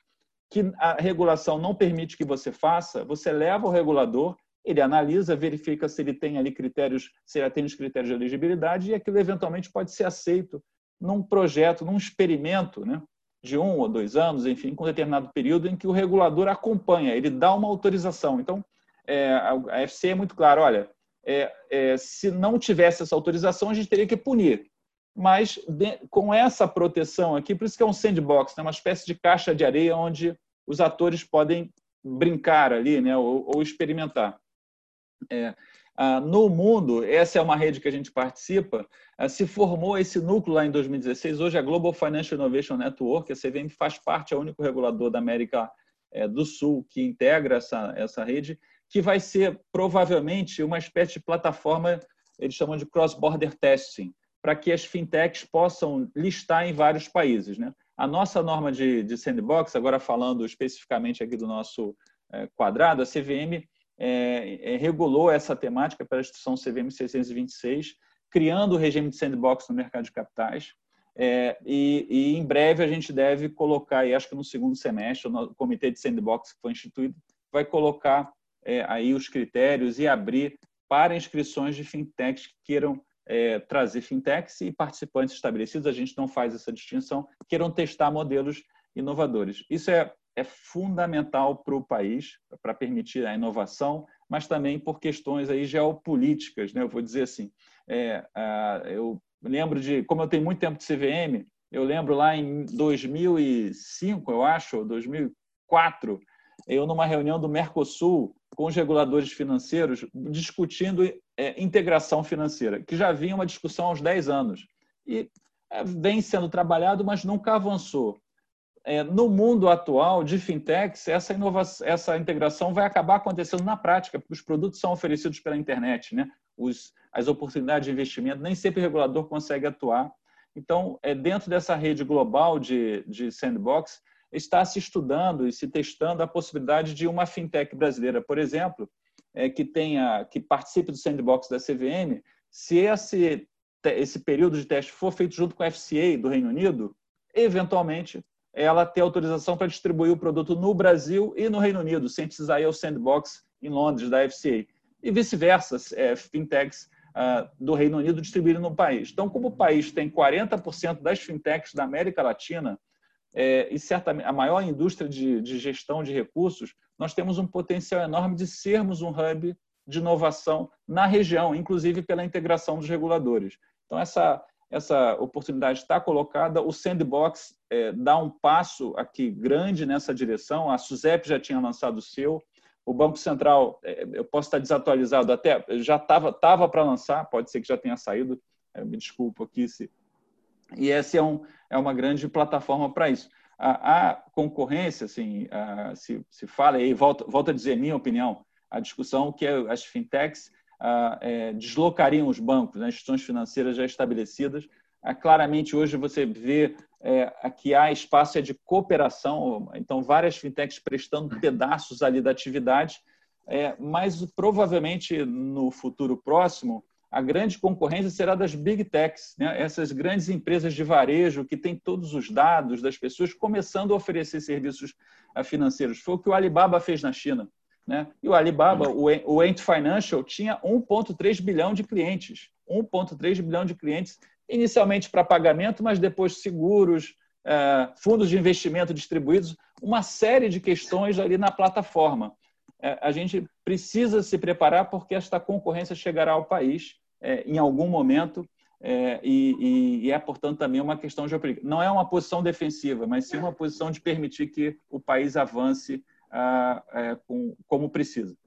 que a regulação não permite que você faça, você leva o regulador, ele analisa, verifica se ele tem ali critérios, se ele atende os critérios de elegibilidade e aquilo eventualmente pode ser aceito num projeto, num experimento, né? de um ou dois anos, enfim, com um determinado período em que o regulador acompanha, ele dá uma autorização. Então, é, a FC é muito claro, olha, é, é, se não tivesse essa autorização, a gente teria que punir mas de, com essa proteção aqui, por isso que é um sandbox, né? uma espécie de caixa de areia onde os atores podem brincar ali, né? ou, ou experimentar. É, ah, no mundo, essa é uma rede que a gente participa, ah, se formou esse núcleo lá em 2016, hoje é a Global Financial Innovation Network, a CVM faz parte, é o único regulador da América é, do Sul que integra essa, essa rede, que vai ser provavelmente uma espécie de plataforma, eles chamam de cross-border testing, para que as fintechs possam listar em vários países. Né? A nossa norma de, de sandbox, agora falando especificamente aqui do nosso é, quadrado, a CVM é, é, regulou essa temática pela instituição CVM 626, criando o regime de sandbox no mercado de capitais. É, e, e, em breve a gente deve colocar, e acho que no segundo semestre, o comitê de sandbox que foi instituído vai colocar é, aí os critérios e abrir para inscrições de fintechs que queiram é, trazer fintechs e participantes estabelecidos, a gente não faz essa distinção, queiram testar modelos inovadores. Isso é, é fundamental para o país, para permitir a inovação, mas também por questões aí geopolíticas, né? eu vou dizer assim. É, eu lembro de, como eu tenho muito tempo de CVM, eu lembro lá em 2005, eu acho, 2004, eu numa reunião do Mercosul com os reguladores financeiros discutindo é, integração financeira, que já vinha uma discussão há uns 10 anos. E é, vem sendo trabalhado, mas nunca avançou. É, no mundo atual de fintechs, essa, inovação, essa integração vai acabar acontecendo na prática, porque os produtos são oferecidos pela internet, né? Os, as oportunidades de investimento, nem sempre o regulador consegue atuar. Então, é, dentro dessa rede global de, de sandbox, está se estudando e se testando a possibilidade de uma fintech brasileira, por exemplo, é, que tenha que participe do sandbox da CVM, se esse esse período de teste for feito junto com a FCA do Reino Unido, eventualmente ela ter autorização para distribuir o produto no Brasil e no Reino Unido, sem precisar ir ao sandbox em Londres da FCA. E vice-versa, é, fintechs uh, do Reino Unido distribuírem no país. Então, como o país tem 40% das fintechs da América Latina, é, e certamente a maior indústria de, de, gestão de recursos, nós temos um potencial enorme de sermos um hub de inovação na região, inclusive pela integração dos reguladores. Então, essa, essa oportunidade está colocada. O Sandbox é, dá um passo aqui grande nessa direção. A SUSEP já tinha lançado o seu. O Banco Central, é, eu posso estar desatualizado até, já estava tava para lançar, pode ser que já tenha saído, é, me desculpo aqui se. E essa é, um, é uma grande plataforma para isso. A, a, concorrência, assim, a, se, se fala, e volto, volto a dizer minha opinião, a discussão que é as fintechs ah, é, deslocariam os bancos, né, instituições financeiras já estabelecidas. Ah, claramente, hoje você vê é, que há espaço é de cooperação, então várias fintechs prestando pedaços ali da atividade, é, mas provavelmente no futuro próximo a grande concorrência será das big techs, né? essas grandes empresas de varejo que têm todos os dados das pessoas começando a oferecer serviços financeiros. Foi o que o Alibaba fez na China. Né? E o Alibaba, o Ant Financial, tinha 1,3 bilhão de clientes. 1,3 bilhão de clientes, inicialmente para pagamento, mas depois seguros, é, fundos de investimento distribuídos, uma série de questões ali na plataforma. É, a gente precisa se preparar porque esta concorrência chegará ao país é, em algum momento e, é, portanto, também uma questão geopolítica. Não é uma posição defensiva, mas sim uma posição de permitir que o país avance é, com, como precisa.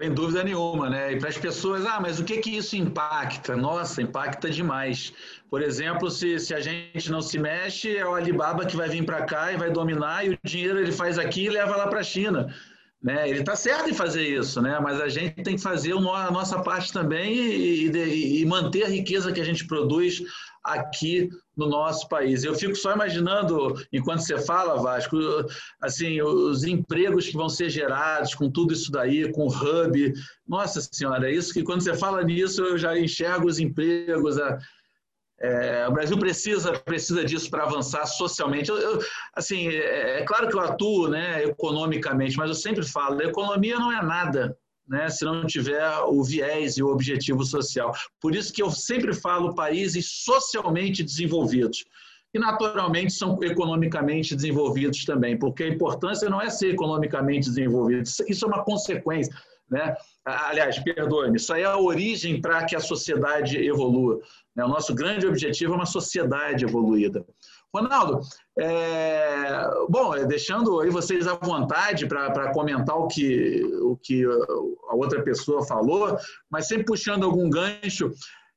Sem dúvida nenhuma, né? E para as pessoas, ah, mas o que que isso impacta? Nossa, impacta demais. Por exemplo, se, se a gente não se mexe, é o Alibaba que vai vir para cá e vai dominar, e o dinheiro ele faz aqui e leva lá para a China. Né? Ele está certo em fazer isso, né? mas a gente tem que fazer a nossa parte também e, e, e manter a riqueza que a gente produz aqui no nosso país. Eu fico só imaginando, enquanto você fala, Vasco, assim, os empregos que vão ser gerados com tudo isso daí, com o hub. Nossa Senhora, é isso que quando você fala nisso, eu já enxergo os empregos. A, é, o Brasil precisa, precisa disso para avançar socialmente. Eu, eu, assim, é, é, claro que eu atuo né, economicamente, mas eu sempre falo, economia não é nada né, se não tiver o viés e o objetivo social. Por isso que eu sempre falo países socialmente desenvolvidos. E, naturalmente, são economicamente desenvolvidos também, porque a importância não é ser economicamente desenvolvido, isso é uma consequência. Né? Aliás, perdoe-me, isso aí é a origem para que a sociedade evolua. Né? O nosso grande objetivo é uma sociedade evoluída. Ronaldo, é, bom, é, deixando aí vocês à vontade para comentar o que, o que a outra pessoa falou, mas sempre puxando algum gancho.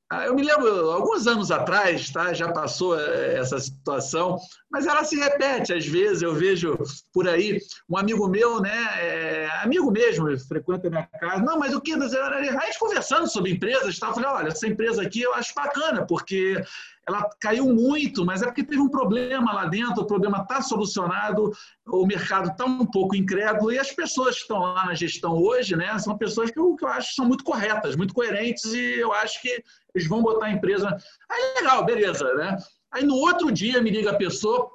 Ah, eu me lembro, alguns anos atrás, tá, já passou é, essa situação, mas ela se repete às vezes. Eu vejo por aí um amigo meu, né, é, amigo mesmo, frequenta a minha casa. Não, mas o que? A gente conversando sobre empresas, tá, eu falei: olha, essa empresa aqui eu acho bacana, porque ela caiu muito, mas é porque teve um problema lá dentro, o problema está solucionado, o mercado está um pouco incrédulo e as pessoas que estão lá na gestão hoje, né, são pessoas que eu, que eu acho que são muito corretas, muito coerentes e eu acho que eles vão botar a empresa. Aí legal, beleza, né? Aí no outro dia me liga a pessoa,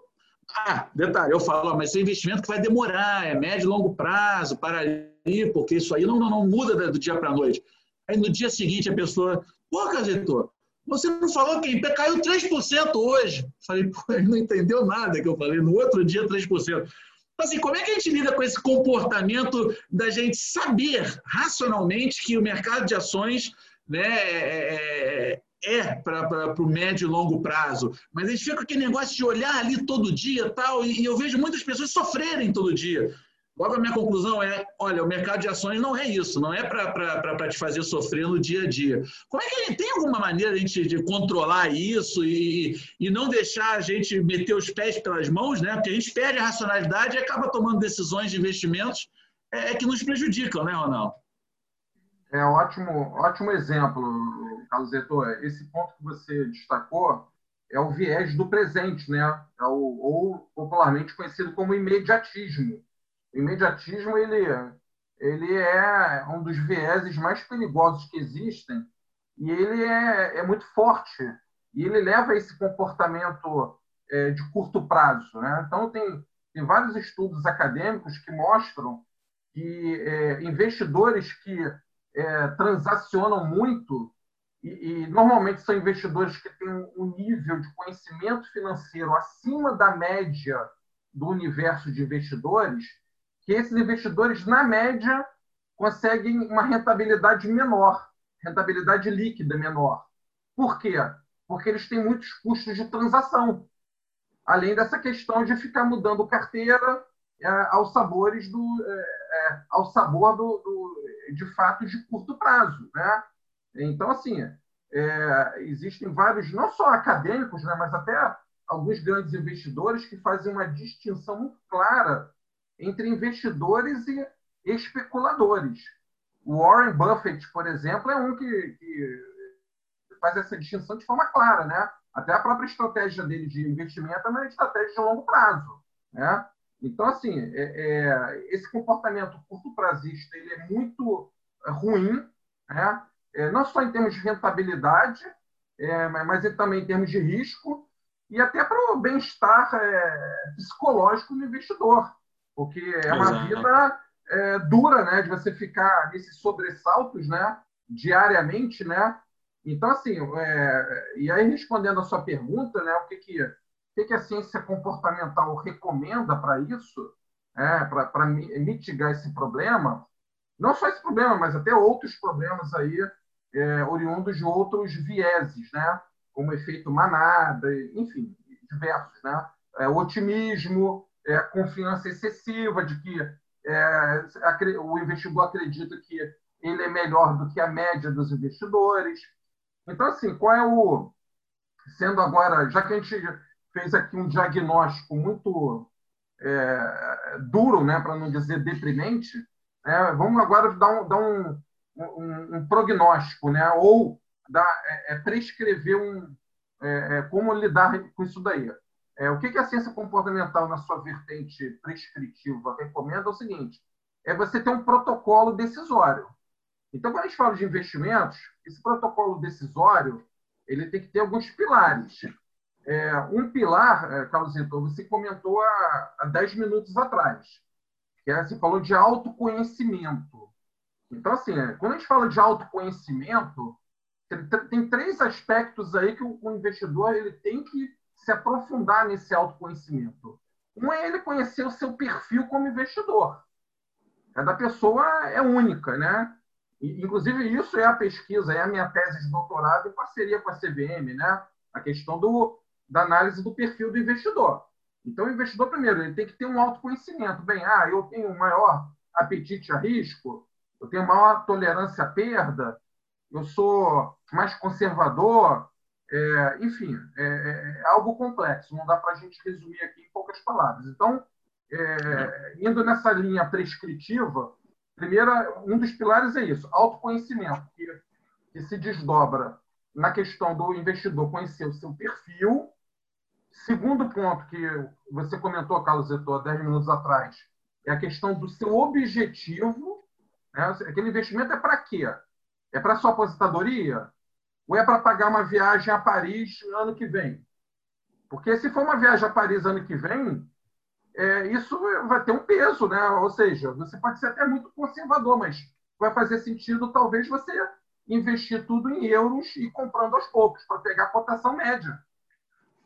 ah, detalhe, eu falo, mas esse investimento que vai demorar, é médio e longo prazo, para ali, porque isso aí não, não, não muda do dia para a noite. Aí no dia seguinte a pessoa, pô, Casetor, você não falou que a caiu 3% hoje. Falei, pô, ele não entendeu nada que eu falei. No outro dia, 3%. Então, assim, como é que a gente lida com esse comportamento da gente saber racionalmente que o mercado de ações né, é, é, é para o médio e longo prazo? Mas a gente fica com aquele negócio de olhar ali todo dia tal, e, e eu vejo muitas pessoas sofrerem todo dia. Logo, a minha conclusão é: olha, o mercado de ações não é isso, não é para te fazer sofrer no dia a dia. Como é que tem alguma maneira de, gente, de controlar isso e, e não deixar a gente meter os pés pelas mãos, né? Porque a gente perde a racionalidade e acaba tomando decisões de investimentos é, que nos prejudicam, né, Ronaldo? É ótimo, ótimo exemplo, Carlos Zetor. Esse ponto que você destacou é o viés do presente, né? É o, ou popularmente conhecido como imediatismo o imediatismo ele, ele é um dos vieses mais perigosos que existem e ele é, é muito forte e ele leva a esse comportamento é, de curto prazo. Né? Então, tem, tem vários estudos acadêmicos que mostram que é, investidores que é, transacionam muito e, e, normalmente são investidores que têm um nível de conhecimento financeiro acima da média do universo de investidores, que esses investidores, na média, conseguem uma rentabilidade menor, rentabilidade líquida menor. Por quê? Porque eles têm muitos custos de transação, além dessa questão de ficar mudando carteira é, aos sabores do, é, é, ao sabor do, do, de fato de curto prazo, né? Então assim, é, existem vários, não só acadêmicos, né, mas até alguns grandes investidores que fazem uma distinção muito clara entre investidores e especuladores. O Warren Buffett, por exemplo, é um que, que faz essa distinção de forma clara, né? Até a própria estratégia dele de investimento é uma estratégia de longo prazo, né? Então, assim, é, é, esse comportamento curto prazista ele é muito ruim, né? É, não só em termos de rentabilidade, é, mas também em termos de risco e até para o bem-estar é, psicológico do investidor, porque é uma vida é, dura, né, de você ficar nesses sobressaltos, né, diariamente, né. Então, assim, é, e aí respondendo a sua pergunta, né, o que que, o que, a ciência comportamental recomenda para isso, é, para mitigar esse problema, não só esse problema, mas até outros problemas aí é, oriundos de outros vieses, né? como efeito manada, enfim, diversos. Né? É, otimismo, é, confiança excessiva de que é, o investidor acredita que ele é melhor do que a média dos investidores. Então, assim, qual é o. Sendo agora, já que a gente fez aqui um diagnóstico muito é, duro, né, para não dizer deprimente, é, vamos agora dar um, dar um, um, um prognóstico, né? ou dar, é, é prescrever um, é, é, como lidar com isso daí. O que, que a ciência comportamental, na sua vertente prescritiva, recomenda é o seguinte: é você ter um protocolo decisório. Então, quando a gente fala de investimentos, esse protocolo decisório ele tem que ter alguns pilares. É, um pilar, é, Carlos Zito, você comentou há, há 10 minutos atrás, que é, você falou de autoconhecimento. Então, assim, quando a gente fala de autoconhecimento, tem três aspectos aí que o investidor ele tem que se aprofundar nesse autoconhecimento. Um é ele conhecer o seu perfil como investidor. Cada pessoa é única, né? inclusive, isso é a pesquisa, é a minha tese de doutorado em parceria com a CVM, né? A questão do, da análise do perfil do investidor. Então, o investidor, primeiro, ele tem que ter um autoconhecimento. Bem, ah, eu tenho maior apetite a risco, eu tenho maior tolerância à perda, eu sou mais conservador, é, enfim, é, é, é, algo complexo, não dá para a gente resumir aqui em poucas palavras. Então, é, indo nessa linha prescritiva, primeira, um dos pilares é isso, autoconhecimento, que, que se desdobra na questão do investidor conhecer o seu perfil. Segundo ponto que você comentou, Carlos Etor, 10 minutos atrás, é a questão do seu objetivo. Né? Aquele investimento é para quê? É para sua aposentadoria? Ou é para pagar uma viagem a Paris ano que vem? Porque se for uma viagem a Paris ano que vem, é, isso vai ter um peso, né? Ou seja, você pode ser até muito conservador, mas vai fazer sentido talvez você investir tudo em euros e comprando aos poucos para pegar a cotação média.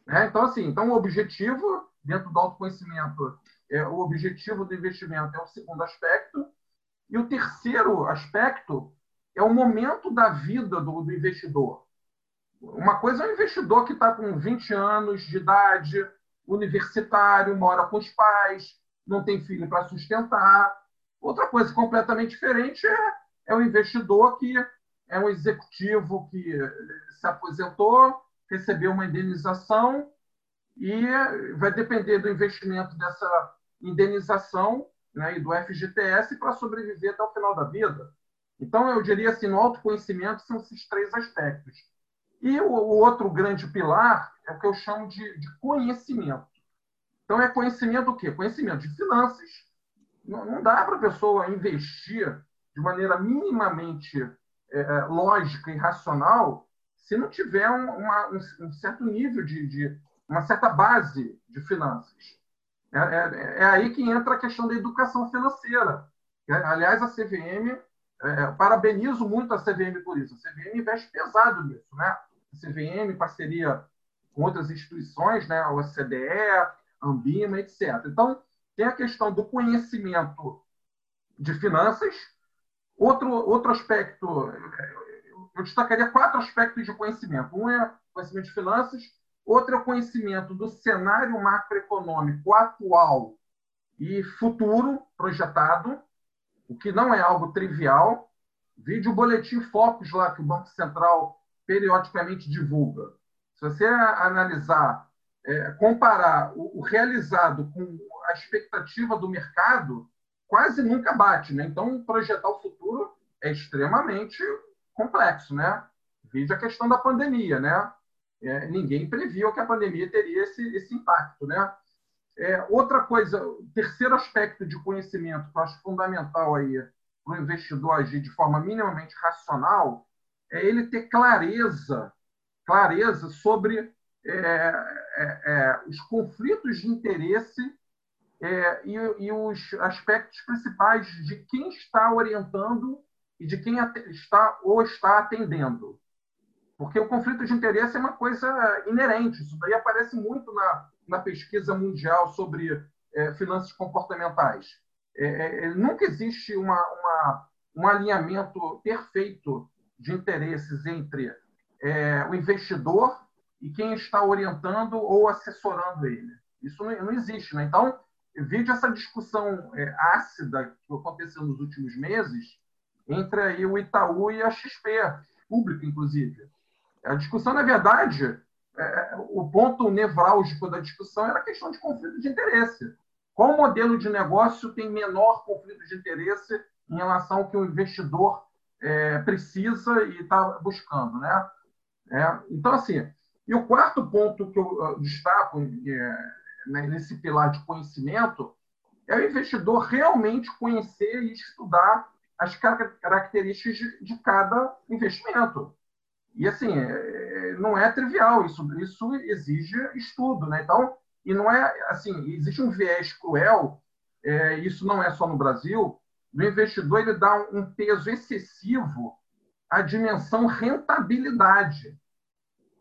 Né? Então, assim, então o objetivo dentro do autoconhecimento, é, o objetivo do investimento é o segundo aspecto e o terceiro aspecto é o momento da vida do, do investidor. Uma coisa é o investidor que está com 20 anos de idade, universitário, mora com os pais, não tem filho para sustentar. Outra coisa completamente diferente é, é o investidor que é um executivo que se aposentou, recebeu uma indenização e vai depender do investimento dessa indenização né, e do FGTS para sobreviver até o final da vida. Então, eu diria assim, no autoconhecimento são esses três aspectos. E o, outro grande pilar é o que eu chamo de, de, conhecimento. Então, é conhecimento o quê? Conhecimento de finanças. Não, não dá para a pessoa investir de maneira minimamente é, é, lógica e racional se não tiver um, uma, um, um certo nível de, de, uma certa base de finanças. É, é, é, aí que entra a questão da educação financeira. Aliás, a CVM é, parabenizo muito a CVM por isso. A CVM investe pesado nisso, né? A CVM, parceria com outras instituições, né? A OCDE, Ambima, etc. Então, tem a questão do conhecimento de finanças, Outro, outro aspecto, eu destacaria quatro aspectos de conhecimento. Um é conhecimento de finanças, outro é o conhecimento do cenário macroeconômico atual e futuro projetado, o que não é algo trivial. Vídeo o boletim Focus lá que o Banco Central periodicamente divulga. Se você analisar, é, comparar o, o, realizado com a expectativa do mercado, quase nunca bate. Né? Então, projetar o futuro é extremamente complexo. Né? Veja a questão da pandemia. Né? É, ninguém previu que a pandemia teria esse, esse impacto. Né? É, outra coisa, terceiro aspecto de conhecimento que eu acho fundamental aí para o investidor agir de forma minimamente racional é ele ter clareza, clareza sobre é, é, é os conflitos de interesse é, e, e, os aspectos principais de quem está orientando e de quem está ou está atendendo. Porque o conflito de interesse é uma coisa inerente, isso daí aparece muito na, na pesquisa mundial sobre é, finanças comportamentais. É, é, nunca existe uma, uma, um alinhamento perfeito de interesses entre é, o investidor e quem está orientando ou assessorando ele. Isso não, não existe. Né? Então, veja essa discussão é, ácida que aconteceu nos últimos meses entre aí, o Itaú e a XP, pública, inclusive. A discussão, na verdade, é, o ponto nevrálgico da discussão era a questão de conflito de interesse. Qual modelo de negócio tem menor conflito de interesse em relação ao que o investidor é, precisa e está buscando? Né? É, então, assim, e o quarto ponto que eu destaco é, né, nesse pilar de conhecimento é o investidor realmente conhecer e estudar as características de, cada investimento. E assim, é, não é trivial isso, isso exige estudo, né? Então, e não é assim, existe um viés cruel, é, isso não é só no Brasil, do investidor ele dá um peso excessivo à dimensão rentabilidade,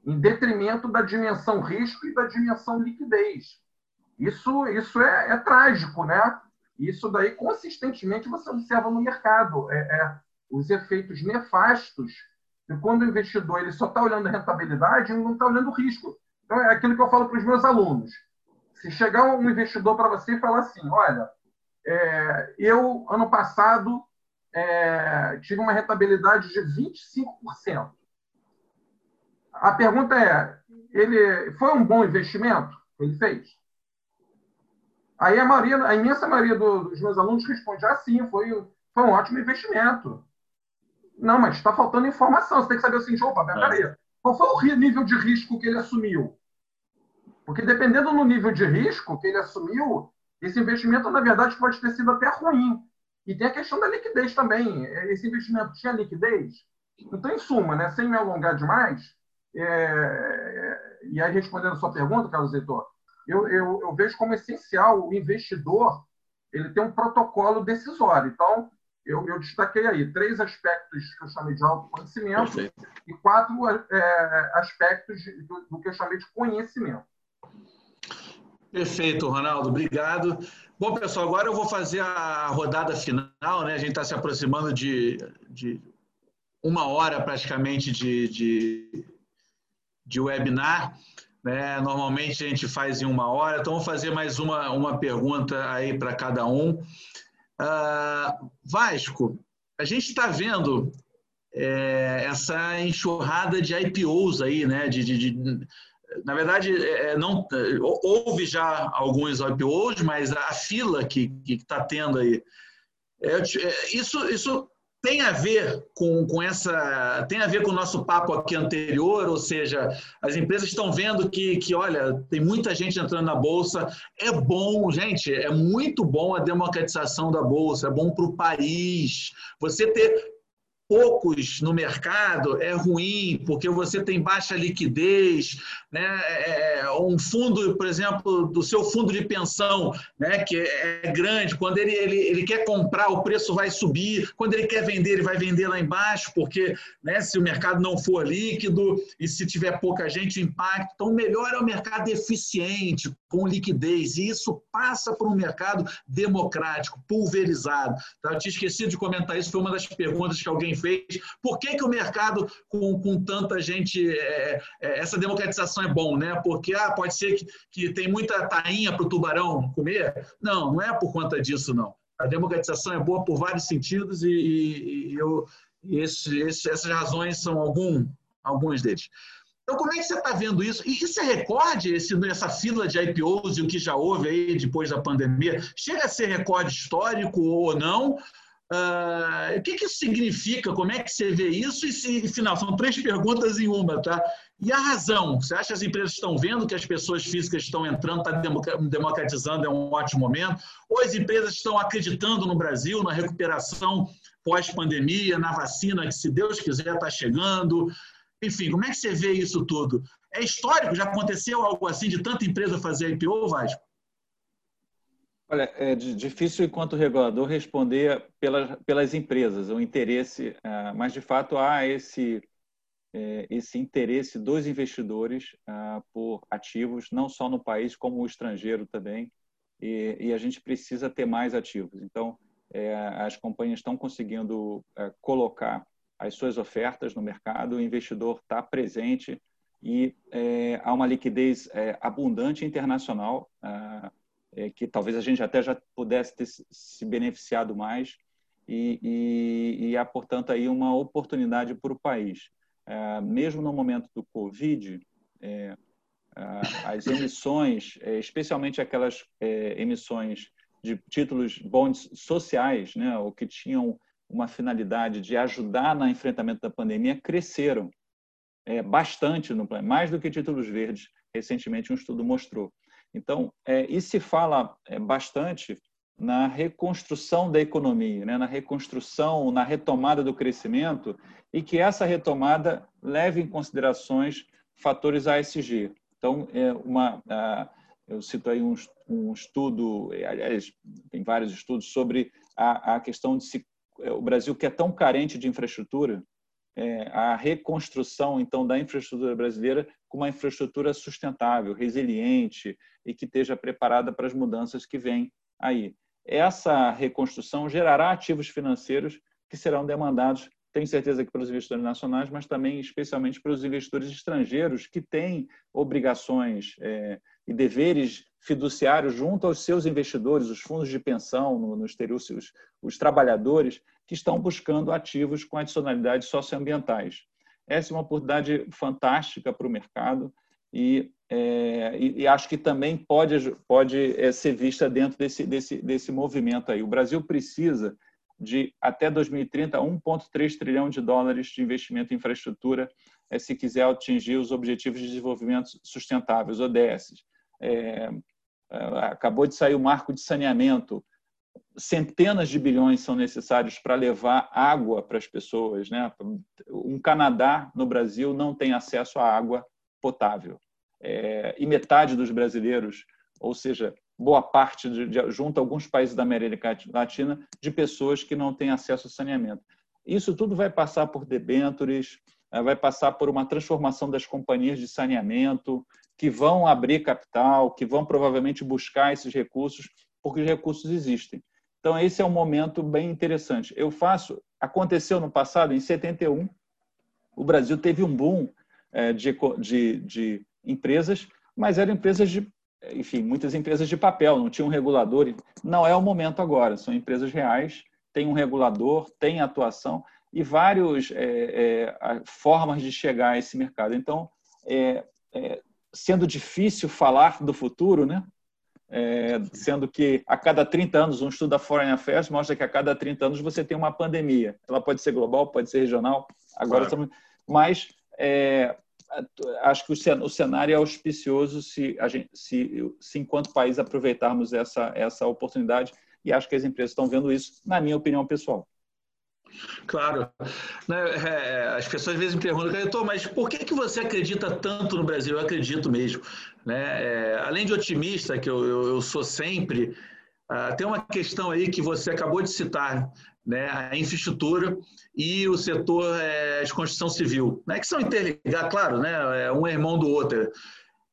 em detrimento da dimensão risco e da dimensão liquidez. Isso, isso é, é trágico, né? Isso daí consistentemente você observa no mercado, é, é os efeitos nefastos e quando o investidor ele só está olhando a rentabilidade, ele não está olhando o risco. Então, é aquilo que eu falo para os meus alunos. Se chegar um investidor para você e falar assim, olha, é, eu, ano passado, é, tive uma rentabilidade de 25%. A pergunta é, ele foi um bom investimento que ele fez? Aí a, maioria, a imensa maioria dos meus alunos responde, ah, sim, foi, foi um ótimo investimento. Não, mas está faltando informação. Você tem que saber assim, opa, peraí. É. Qual foi o nível de risco que ele assumiu? Porque dependendo do nível de risco que ele assumiu, esse investimento, na verdade, pode ter sido até ruim. E tem a questão da liquidez também. Esse investimento tinha liquidez? Então, em suma, né, sem me alongar demais, é... e aí respondendo a sua pergunta, Carlos Heitor, eu, eu, eu vejo como essencial o investidor ele ter um protocolo decisório. Então, eu, eu, destaquei aí três aspectos que eu chamei de autoconhecimento Perfeito. e quatro é, aspectos do, do, que eu chamei de conhecimento. Perfeito, Ronaldo, obrigado. Bom, pessoal, agora eu vou fazer a rodada final, né? A gente está se aproximando de, de, uma hora praticamente de, de, de webinar. Né? Normalmente a gente faz em uma hora, então vou fazer mais uma, uma pergunta aí para cada um. Uh, Vasco, a gente está vendo é, essa enxurrada de IPOs aí, né? De, de, de na verdade, é, não houve já alguns IPOs, mas a fila que está tendo aí, é, é, isso, isso tem a ver com, com essa. Tem a ver com o nosso papo aqui anterior, ou seja, as empresas estão vendo que, que, olha, tem muita gente entrando na Bolsa. É bom, gente, é muito bom a democratização da Bolsa, é bom para o país. Você ter poucos no mercado é ruim, porque você tem baixa liquidez, né? É, é, um fundo, por exemplo, do seu fundo de pensão, né? que é grande, quando ele, ele, ele quer comprar, o preço vai subir, quando ele quer vender, ele vai vender lá embaixo, porque né, se o mercado não for líquido e se tiver pouca gente, o impacto. Então, melhor é o mercado eficiente, com liquidez, e isso passa por um mercado democrático, pulverizado. Tá? Eu tinha esquecido de comentar isso, foi uma das perguntas que alguém fez. Por que, que o mercado com, com tanta gente, é, é, essa democratização é bom? Né? Porque ah, pode ser que, que tem muita tainha para o tubarão comer? Não, não é por conta disso, não. A democratização é boa por vários sentidos e, e, e eu, esse, esse, essas razões são algum, alguns deles. Então, como é que você está vendo isso? E isso é recorde, esse, essa fila de IPOs e o que já houve aí depois da pandemia? Chega a ser recorde histórico ou não? Uh, o que, que, isso significa? Como é que você vê isso? E, se, final, são três perguntas em uma, tá? E a razão? Você acha que as empresas estão vendo que as pessoas físicas estão entrando, está democratizando, é um ótimo momento? Ou as empresas estão acreditando no Brasil, na recuperação pós-pandemia, na vacina, que se Deus quiser está chegando? Enfim, como é que você vê isso tudo? É histórico? Já aconteceu algo assim de tanta empresa fazer IPO, Vasco? Olha, é difícil, enquanto regulador, responder pelas, pelas empresas, o interesse, ah, mas de fato há esse, é, esse interesse dos investidores ah, por ativos, não só no país, como no estrangeiro também, e, e a gente precisa ter mais ativos. Então, é, as companhias estão conseguindo é, colocar as suas ofertas no mercado, o investidor está presente e é, há uma liquidez é, abundante internacional, ah, é, que talvez a gente até já pudesse ter se beneficiado mais, e, e, e há, portanto, aí uma oportunidade para o país. É, mesmo no momento do Covid, é, as emissões, é, especialmente aquelas emissões de títulos bonds sociais, né, ou que tinham uma finalidade de ajudar no enfrentamento da pandemia cresceram é, bastante no plano, mais do que títulos verdes, recentemente um estudo mostrou. Então, é, e se fala é, bastante na reconstrução da economia, né, na reconstrução, na retomada do crescimento, e que essa retomada leve em considerações fatores ASG. Então, é uma, eu cito aí um, um estudo, aliás, tem vários estudos sobre a, a questão de se é, o Brasil que é tão carente de infraestrutura, é, a reconstrução então da infraestrutura brasileira com uma infraestrutura sustentável, resiliente e que esteja preparada para as mudanças que vêm aí. Essa reconstrução gerará ativos financeiros que serão demandados, tenho certeza que pelos investidores nacionais, mas também especialmente pelos investidores estrangeiros que têm obrigações é, e deveres fiduciários junto aos seus investidores, os fundos de pensão no, no exterior, os, os trabalhadores que estão buscando ativos com adicionalidades socioambientais. Essa é uma oportunidade fantástica para o mercado e, é, e, e, acho que também pode, pode é, ser vista dentro desse, desse, desse movimento aí. O Brasil precisa de, até 2030, 1,3 trilhão de dólares de investimento em infraestrutura é, se quiser atingir os Objetivos de Desenvolvimento Sustentáveis, ODS. É, é, acabou de sair o marco de saneamento, centenas de bilhões são necessários para levar água para as pessoas. Né? Um Canadá, no Brasil, não tem acesso à água potável. É, e metade dos brasileiros, ou seja, boa parte, de, de, junto a alguns países da América Latina, de pessoas que não têm acesso ao saneamento. Isso tudo vai passar por debêntures, é, vai passar por uma transformação das companhias de saneamento, que vão abrir capital, que vão provavelmente buscar esses recursos, porque os recursos existem. Então, esse é um momento bem interessante. Eu faço. Aconteceu no passado, em 71, o Brasil teve um boom é, de, de, de empresas, mas eram empresas de, enfim, muitas empresas de papel, não tinha um regulador. Não é o momento agora, são empresas reais, tem um regulador, tem atuação e várias é, é, formas de chegar a esse mercado. Então, é, sendo difícil falar do futuro, né? é, sendo que a cada 30 anos, um estudo da Foreign Affairs mostra que a cada 30 anos você tem uma pandemia. Ela pode ser global, pode ser regional, agora claro. estamos... mas é, acho que o cenário é auspicioso se, a gente, se, se enquanto país aproveitarmos essa, essa oportunidade e acho que as empresas estão vendo isso, na minha opinião pessoal. Claro. Né, é, as pessoas às vezes me perguntam, mas por que, que você acredita tanto no Brasil? Eu acredito mesmo. Né? É, além de otimista, que eu, eu, eu sou sempre, uh, tem uma questão aí que você acabou de citar, né? a infraestrutura e o setor é, de construção civil, né? que são interligados, claro, né? É um é irmão do outro.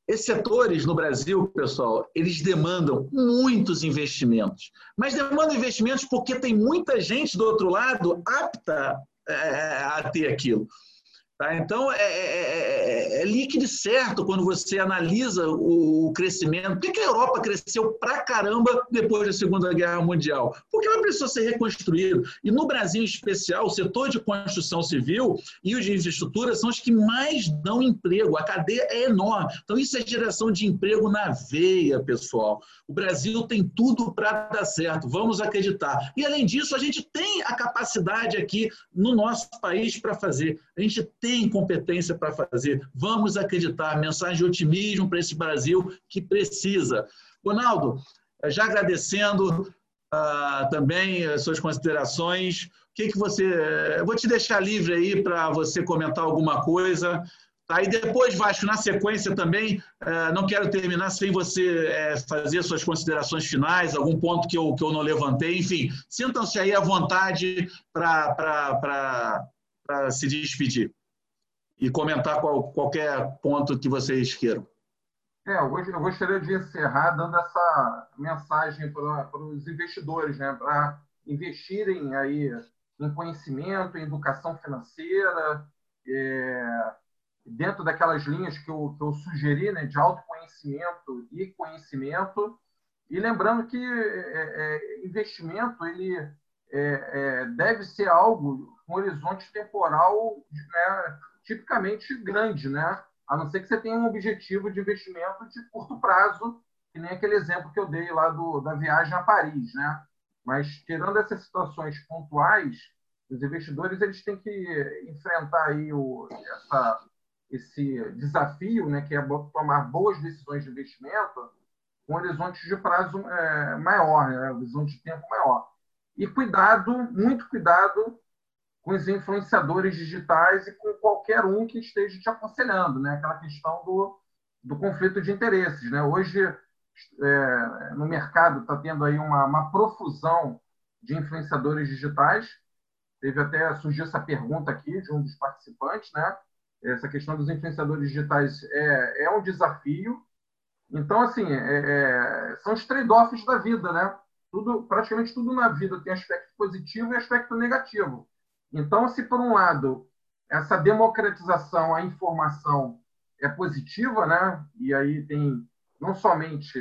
Esses setores no Brasil, pessoal, eles demandam muitos investimentos. Mas demandam investimentos porque tem muita gente do outro lado apta é, a ter aquilo. Tá? Então, é, é, é, líquido certo quando você analisa o, crescimento. Por que, que a Europa cresceu pra caramba depois da Segunda Guerra Mundial? Porque ela precisou ser reconstruída. E no Brasil, em especial, o setor de construção civil e os de infraestrutura são os que mais dão emprego. A cadeia é enorme. Então, isso é geração de emprego na veia, pessoal. O Brasil tem tudo para dar certo. Vamos acreditar. E, além disso, a gente tem a capacidade aqui no nosso país para fazer. A gente tem competência para fazer. Vamos acreditar. Mensagem de otimismo para esse Brasil que precisa. Ronaldo, já agradecendo uh, também as suas considerações. O que, que você. Eu vou te deixar livre aí para você comentar alguma coisa. Aí depois, Vasco, na sequência também, uh, não quero terminar sem você fazer suas considerações finais, algum ponto que eu, que eu não levantei. Enfim, sintam-se aí à vontade para se despedir e comentar qual, qualquer ponto que vocês queiram. É, eu gostaria de encerrar dando essa mensagem para, para os investidores, né, para investirem aí em conhecimento, em educação financeira, é, dentro daquelas linhas que eu, que eu sugeri, né, de autoconhecimento e conhecimento. E lembrando que é, é, investimento ele é, é, deve ser algo com horizonte temporal né, tipicamente grande, né? A não ser que você tenha um objetivo de investimento de curto prazo, que nem aquele exemplo que eu dei lá do, da viagem a Paris, né? Mas tirando essas situações pontuais, os investidores eles têm que enfrentar aí o, essa, esse desafio, né, que é tomar boas decisões de investimento com horizonte de prazo é, maior, né, horizonte de tempo maior. E cuidado, muito cuidado com os influenciadores digitais e com qualquer um que esteja te aconselhando, né? Aquela questão do, do conflito de interesses, né? Hoje é, no mercado está tendo aí uma, uma, profusão de influenciadores digitais. Teve até surgiu essa pergunta aqui de um dos participantes, né? Essa questão dos influenciadores digitais é, é um desafio. Então, assim, é, é são os trade-offs da vida, né? Tudo, praticamente tudo na vida tem aspecto positivo e aspecto negativo. Então, se por um lado essa democratização à informação é positiva, né? E aí tem não somente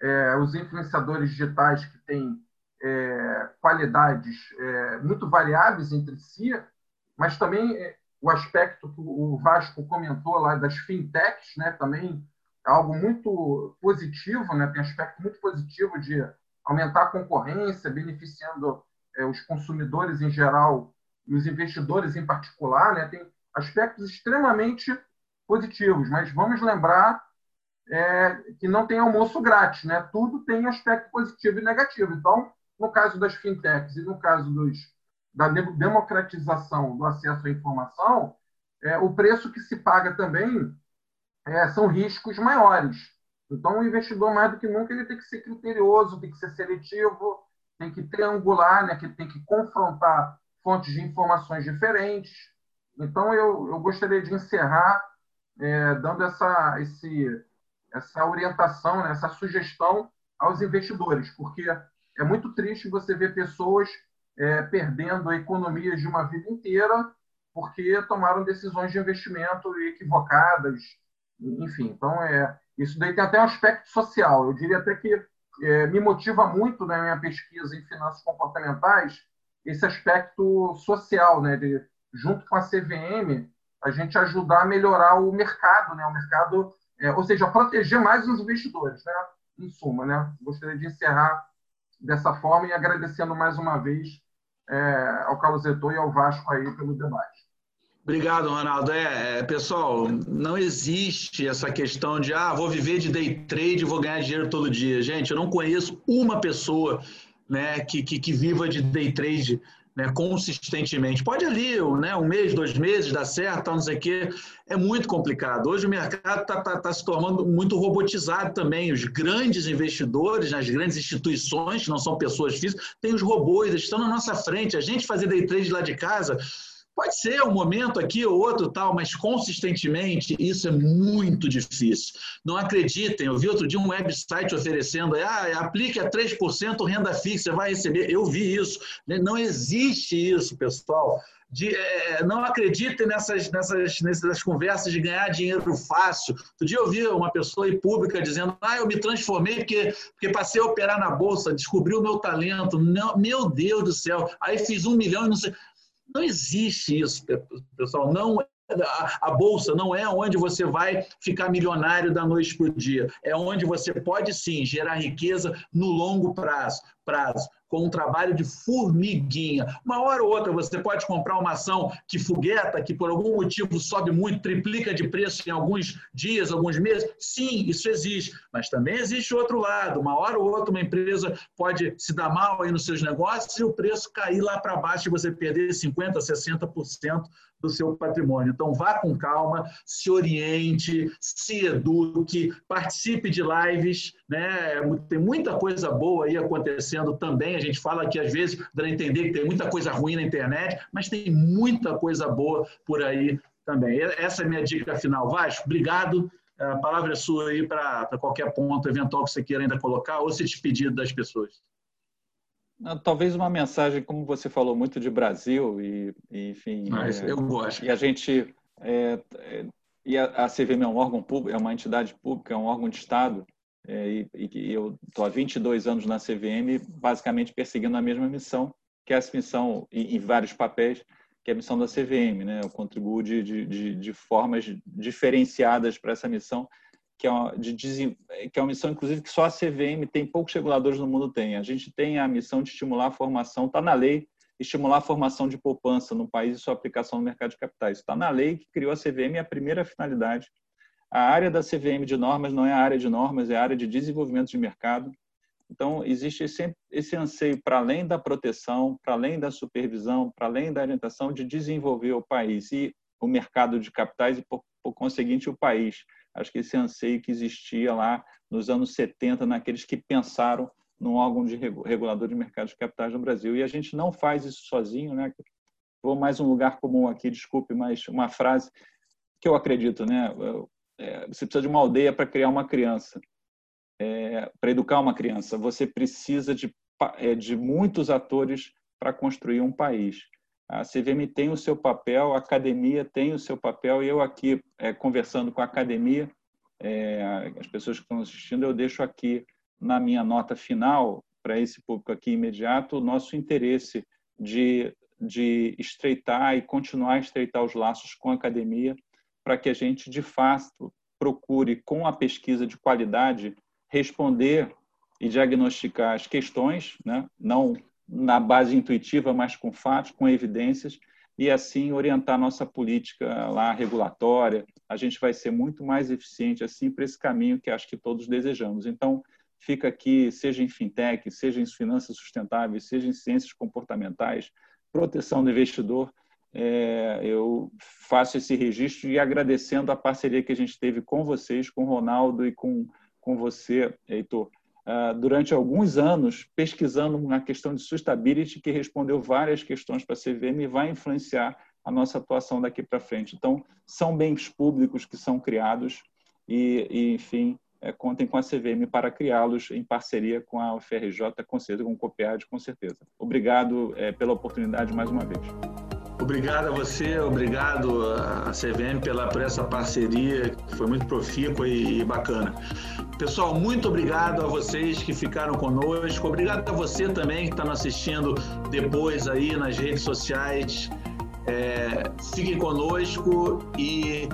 é, os influenciadores digitais que têm é, qualidades é, muito variáveis entre si, mas também é, o aspecto que o Vasco comentou lá das fintechs, né? Também é algo muito positivo, né? Tem aspecto muito positivo de aumentar a concorrência, beneficiando é, os consumidores em geral e os investidores em particular, né, tem aspectos extremamente positivos, mas vamos lembrar é, que não tem almoço grátis, né? Tudo tem aspecto positivo e negativo. Então, no caso das fintechs e no caso dos, da democratização do acesso à informação, é, o preço que se paga também é, são riscos maiores. Então, o investidor, mais do que nunca, ele tem que ser criterioso, tem que ser seletivo, tem que triangular, né, que tem que confrontar fontes de informações diferentes. Então, eu, eu gostaria de encerrar é, dando essa, esse, essa orientação, né, essa sugestão aos investidores, porque é muito triste você ver pessoas é, perdendo economias de uma vida inteira porque tomaram decisões de investimento equivocadas, enfim. Então, é, isso daí tem até um aspecto social. Eu diria até que é, me motiva muito na minha pesquisa em finanças comportamentais esse aspecto social, né? De, junto com a CVM, a gente ajudar a melhorar o mercado, né? O mercado, é, ou seja, proteger mais os investidores, né? Em suma, né? Gostaria de encerrar dessa forma e agradecendo mais uma vez é, ao Carlos Etor e ao Vasco aí pelo debate. Obrigado, Ronaldo. É, é, pessoal, não existe essa questão de ah, vou viver de day trade vou ganhar dinheiro todo dia. Gente, eu não conheço uma pessoa né, que, que, que viva de day trade né, consistentemente. Pode ali, né, um mês, dois meses, dar certo, não sei o quê. É muito complicado. Hoje o mercado está tá, tá se tornando muito robotizado também. Os grandes investidores, as grandes instituições, que não são pessoas físicas, têm os robôs, estão na nossa frente. A gente fazer day trade lá de casa Pode ser um momento aqui ou outro tal, mas consistentemente isso é muito difícil. Não acreditem, eu vi outro dia um website oferecendo, ah, aplique a 3% renda fixa, vai receber. Eu vi isso. Não existe isso, pessoal. De, é, não acreditem nessas, nessas, nessas conversas de ganhar dinheiro fácil. Outro dia eu vi uma pessoa pública dizendo: Ah, eu me transformei porque, porque passei a operar na bolsa, descobri o meu talento. Não, meu Deus do céu, aí fiz um milhão e não sei. Não existe isso, pessoal. Não a, bolsa não é onde você vai ficar milionário da noite para o dia. É onde você pode sim gerar riqueza no longo prazo. prazo com um trabalho de formiguinha. Uma hora ou outra você pode comprar uma ação que fogueta, que por algum motivo sobe muito, triplica de preço em alguns dias, alguns meses. Sim, isso existe. Mas também existe outro lado. Uma hora ou outra uma empresa pode se dar mal aí nos seus negócios e o preço cair lá para baixo e você perder 50%, 60% do seu patrimônio. Então, vá com calma, se oriente, se eduque, participe de lives, né? Tem muita coisa boa aí acontecendo também. A gente fala que às vezes dá entender que tem muita coisa ruim na internet, mas tem muita coisa boa por aí também. Essa é a minha dica final. Vasco, obrigado. A palavra é sua aí para qualquer ponto eventual que você queira ainda colocar ou se despedir das pessoas. Talvez uma mensagem, como você falou muito de Brasil e, e enfim. Mas é, eu gosto. E a gente é, é, e a, a CVM é um órgão público, é uma entidade pública, é um órgão de Estado. É, e, e, eu estou há 22 anos na CVM, basicamente perseguindo a mesma missão, que é essa missão em, vários papéis, que é a missão da CVM. Né? Eu contribuo de, de, de formas diferenciadas para essa missão que é, uma, de, que é uma missão, inclusive, que só a CVM tem, poucos reguladores no mundo têm. A gente tem a missão de estimular a formação, está na lei, estimular a formação de poupança no país e sua aplicação no mercado de capitais. Está na lei que criou a CVM, é a primeira finalidade. A área da CVM de normas não é a área de normas, é a área de desenvolvimento de mercado. Então, existe esse, esse anseio, para além da proteção, para além da supervisão, para além da orientação, de desenvolver o país e o mercado de capitais e, por, por conseguinte, o país acho que esse anseio que existia lá nos anos 70, naqueles que pensaram num órgão de regulador de mercado de capitais no Brasil. E a gente não faz isso sozinho, né? Vou mais um lugar comum aqui, desculpe, mas uma frase que eu acredito, né? É, você precisa de uma aldeia para criar uma criança, é, para educar uma criança. Você precisa de, é, de muitos atores para construir um país. A CVM tem o seu papel, a academia tem o seu papel, e eu aqui, é, conversando com a academia, é, as pessoas que estão assistindo, eu deixo aqui na minha nota final, para esse público aqui imediato, o nosso interesse de, de estreitar e continuar a estreitar os laços com a academia, para que a gente, de fato, procure, com a pesquisa de qualidade, responder e diagnosticar as questões, né? não na base intuitiva, mas com fatos, com evidências, e assim orientar nossa política lá regulatória. A gente vai ser muito mais eficiente assim para esse caminho que acho que todos desejamos. Então, fica aqui, seja em fintech, seja em finanças sustentáveis, seja em ciências comportamentais, proteção do investidor, é, eu faço esse registro e agradecendo a parceria que a gente teve com vocês, com o Ronaldo e com, com você, Heitor, durante alguns anos pesquisando na questão de sustainability, que respondeu várias questões para a CVM e vai influenciar a nossa atuação daqui para frente. Então, são bens públicos que são criados e, e enfim, é, contem com a CVM para criá-los em parceria com a UFRJ, com certeza, com o COPEAD, com certeza. Obrigado é, pela oportunidade mais uma vez. Obrigado a você, obrigado a CVM pela, por essa parceria, que foi muito profícua e, e bacana. Pessoal, muito obrigado a vocês que ficaram conosco, obrigado a você também que está nos assistindo depois aí nas redes sociais. É, fiquem conosco e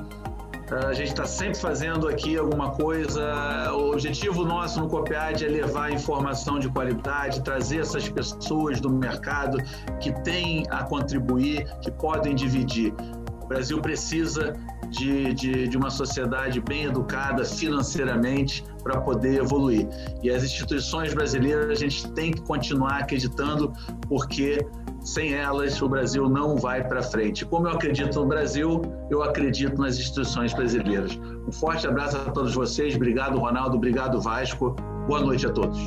a gente está sempre fazendo aqui alguma coisa. O objetivo nosso no Copiad é levar informação de qualidade, trazer essas pessoas do mercado que têm a contribuir, que podem dividir. O Brasil precisa de, de, de uma sociedade bem educada financeiramente para poder evoluir. E as instituições brasileiras a gente tem que continuar acreditando, porque sem elas, o Brasil não vai para frente. Como eu acredito no Brasil, eu acredito nas instituições brasileiras. Um forte abraço a todos vocês. Obrigado, Ronaldo. Obrigado, Vasco. Boa noite a todos.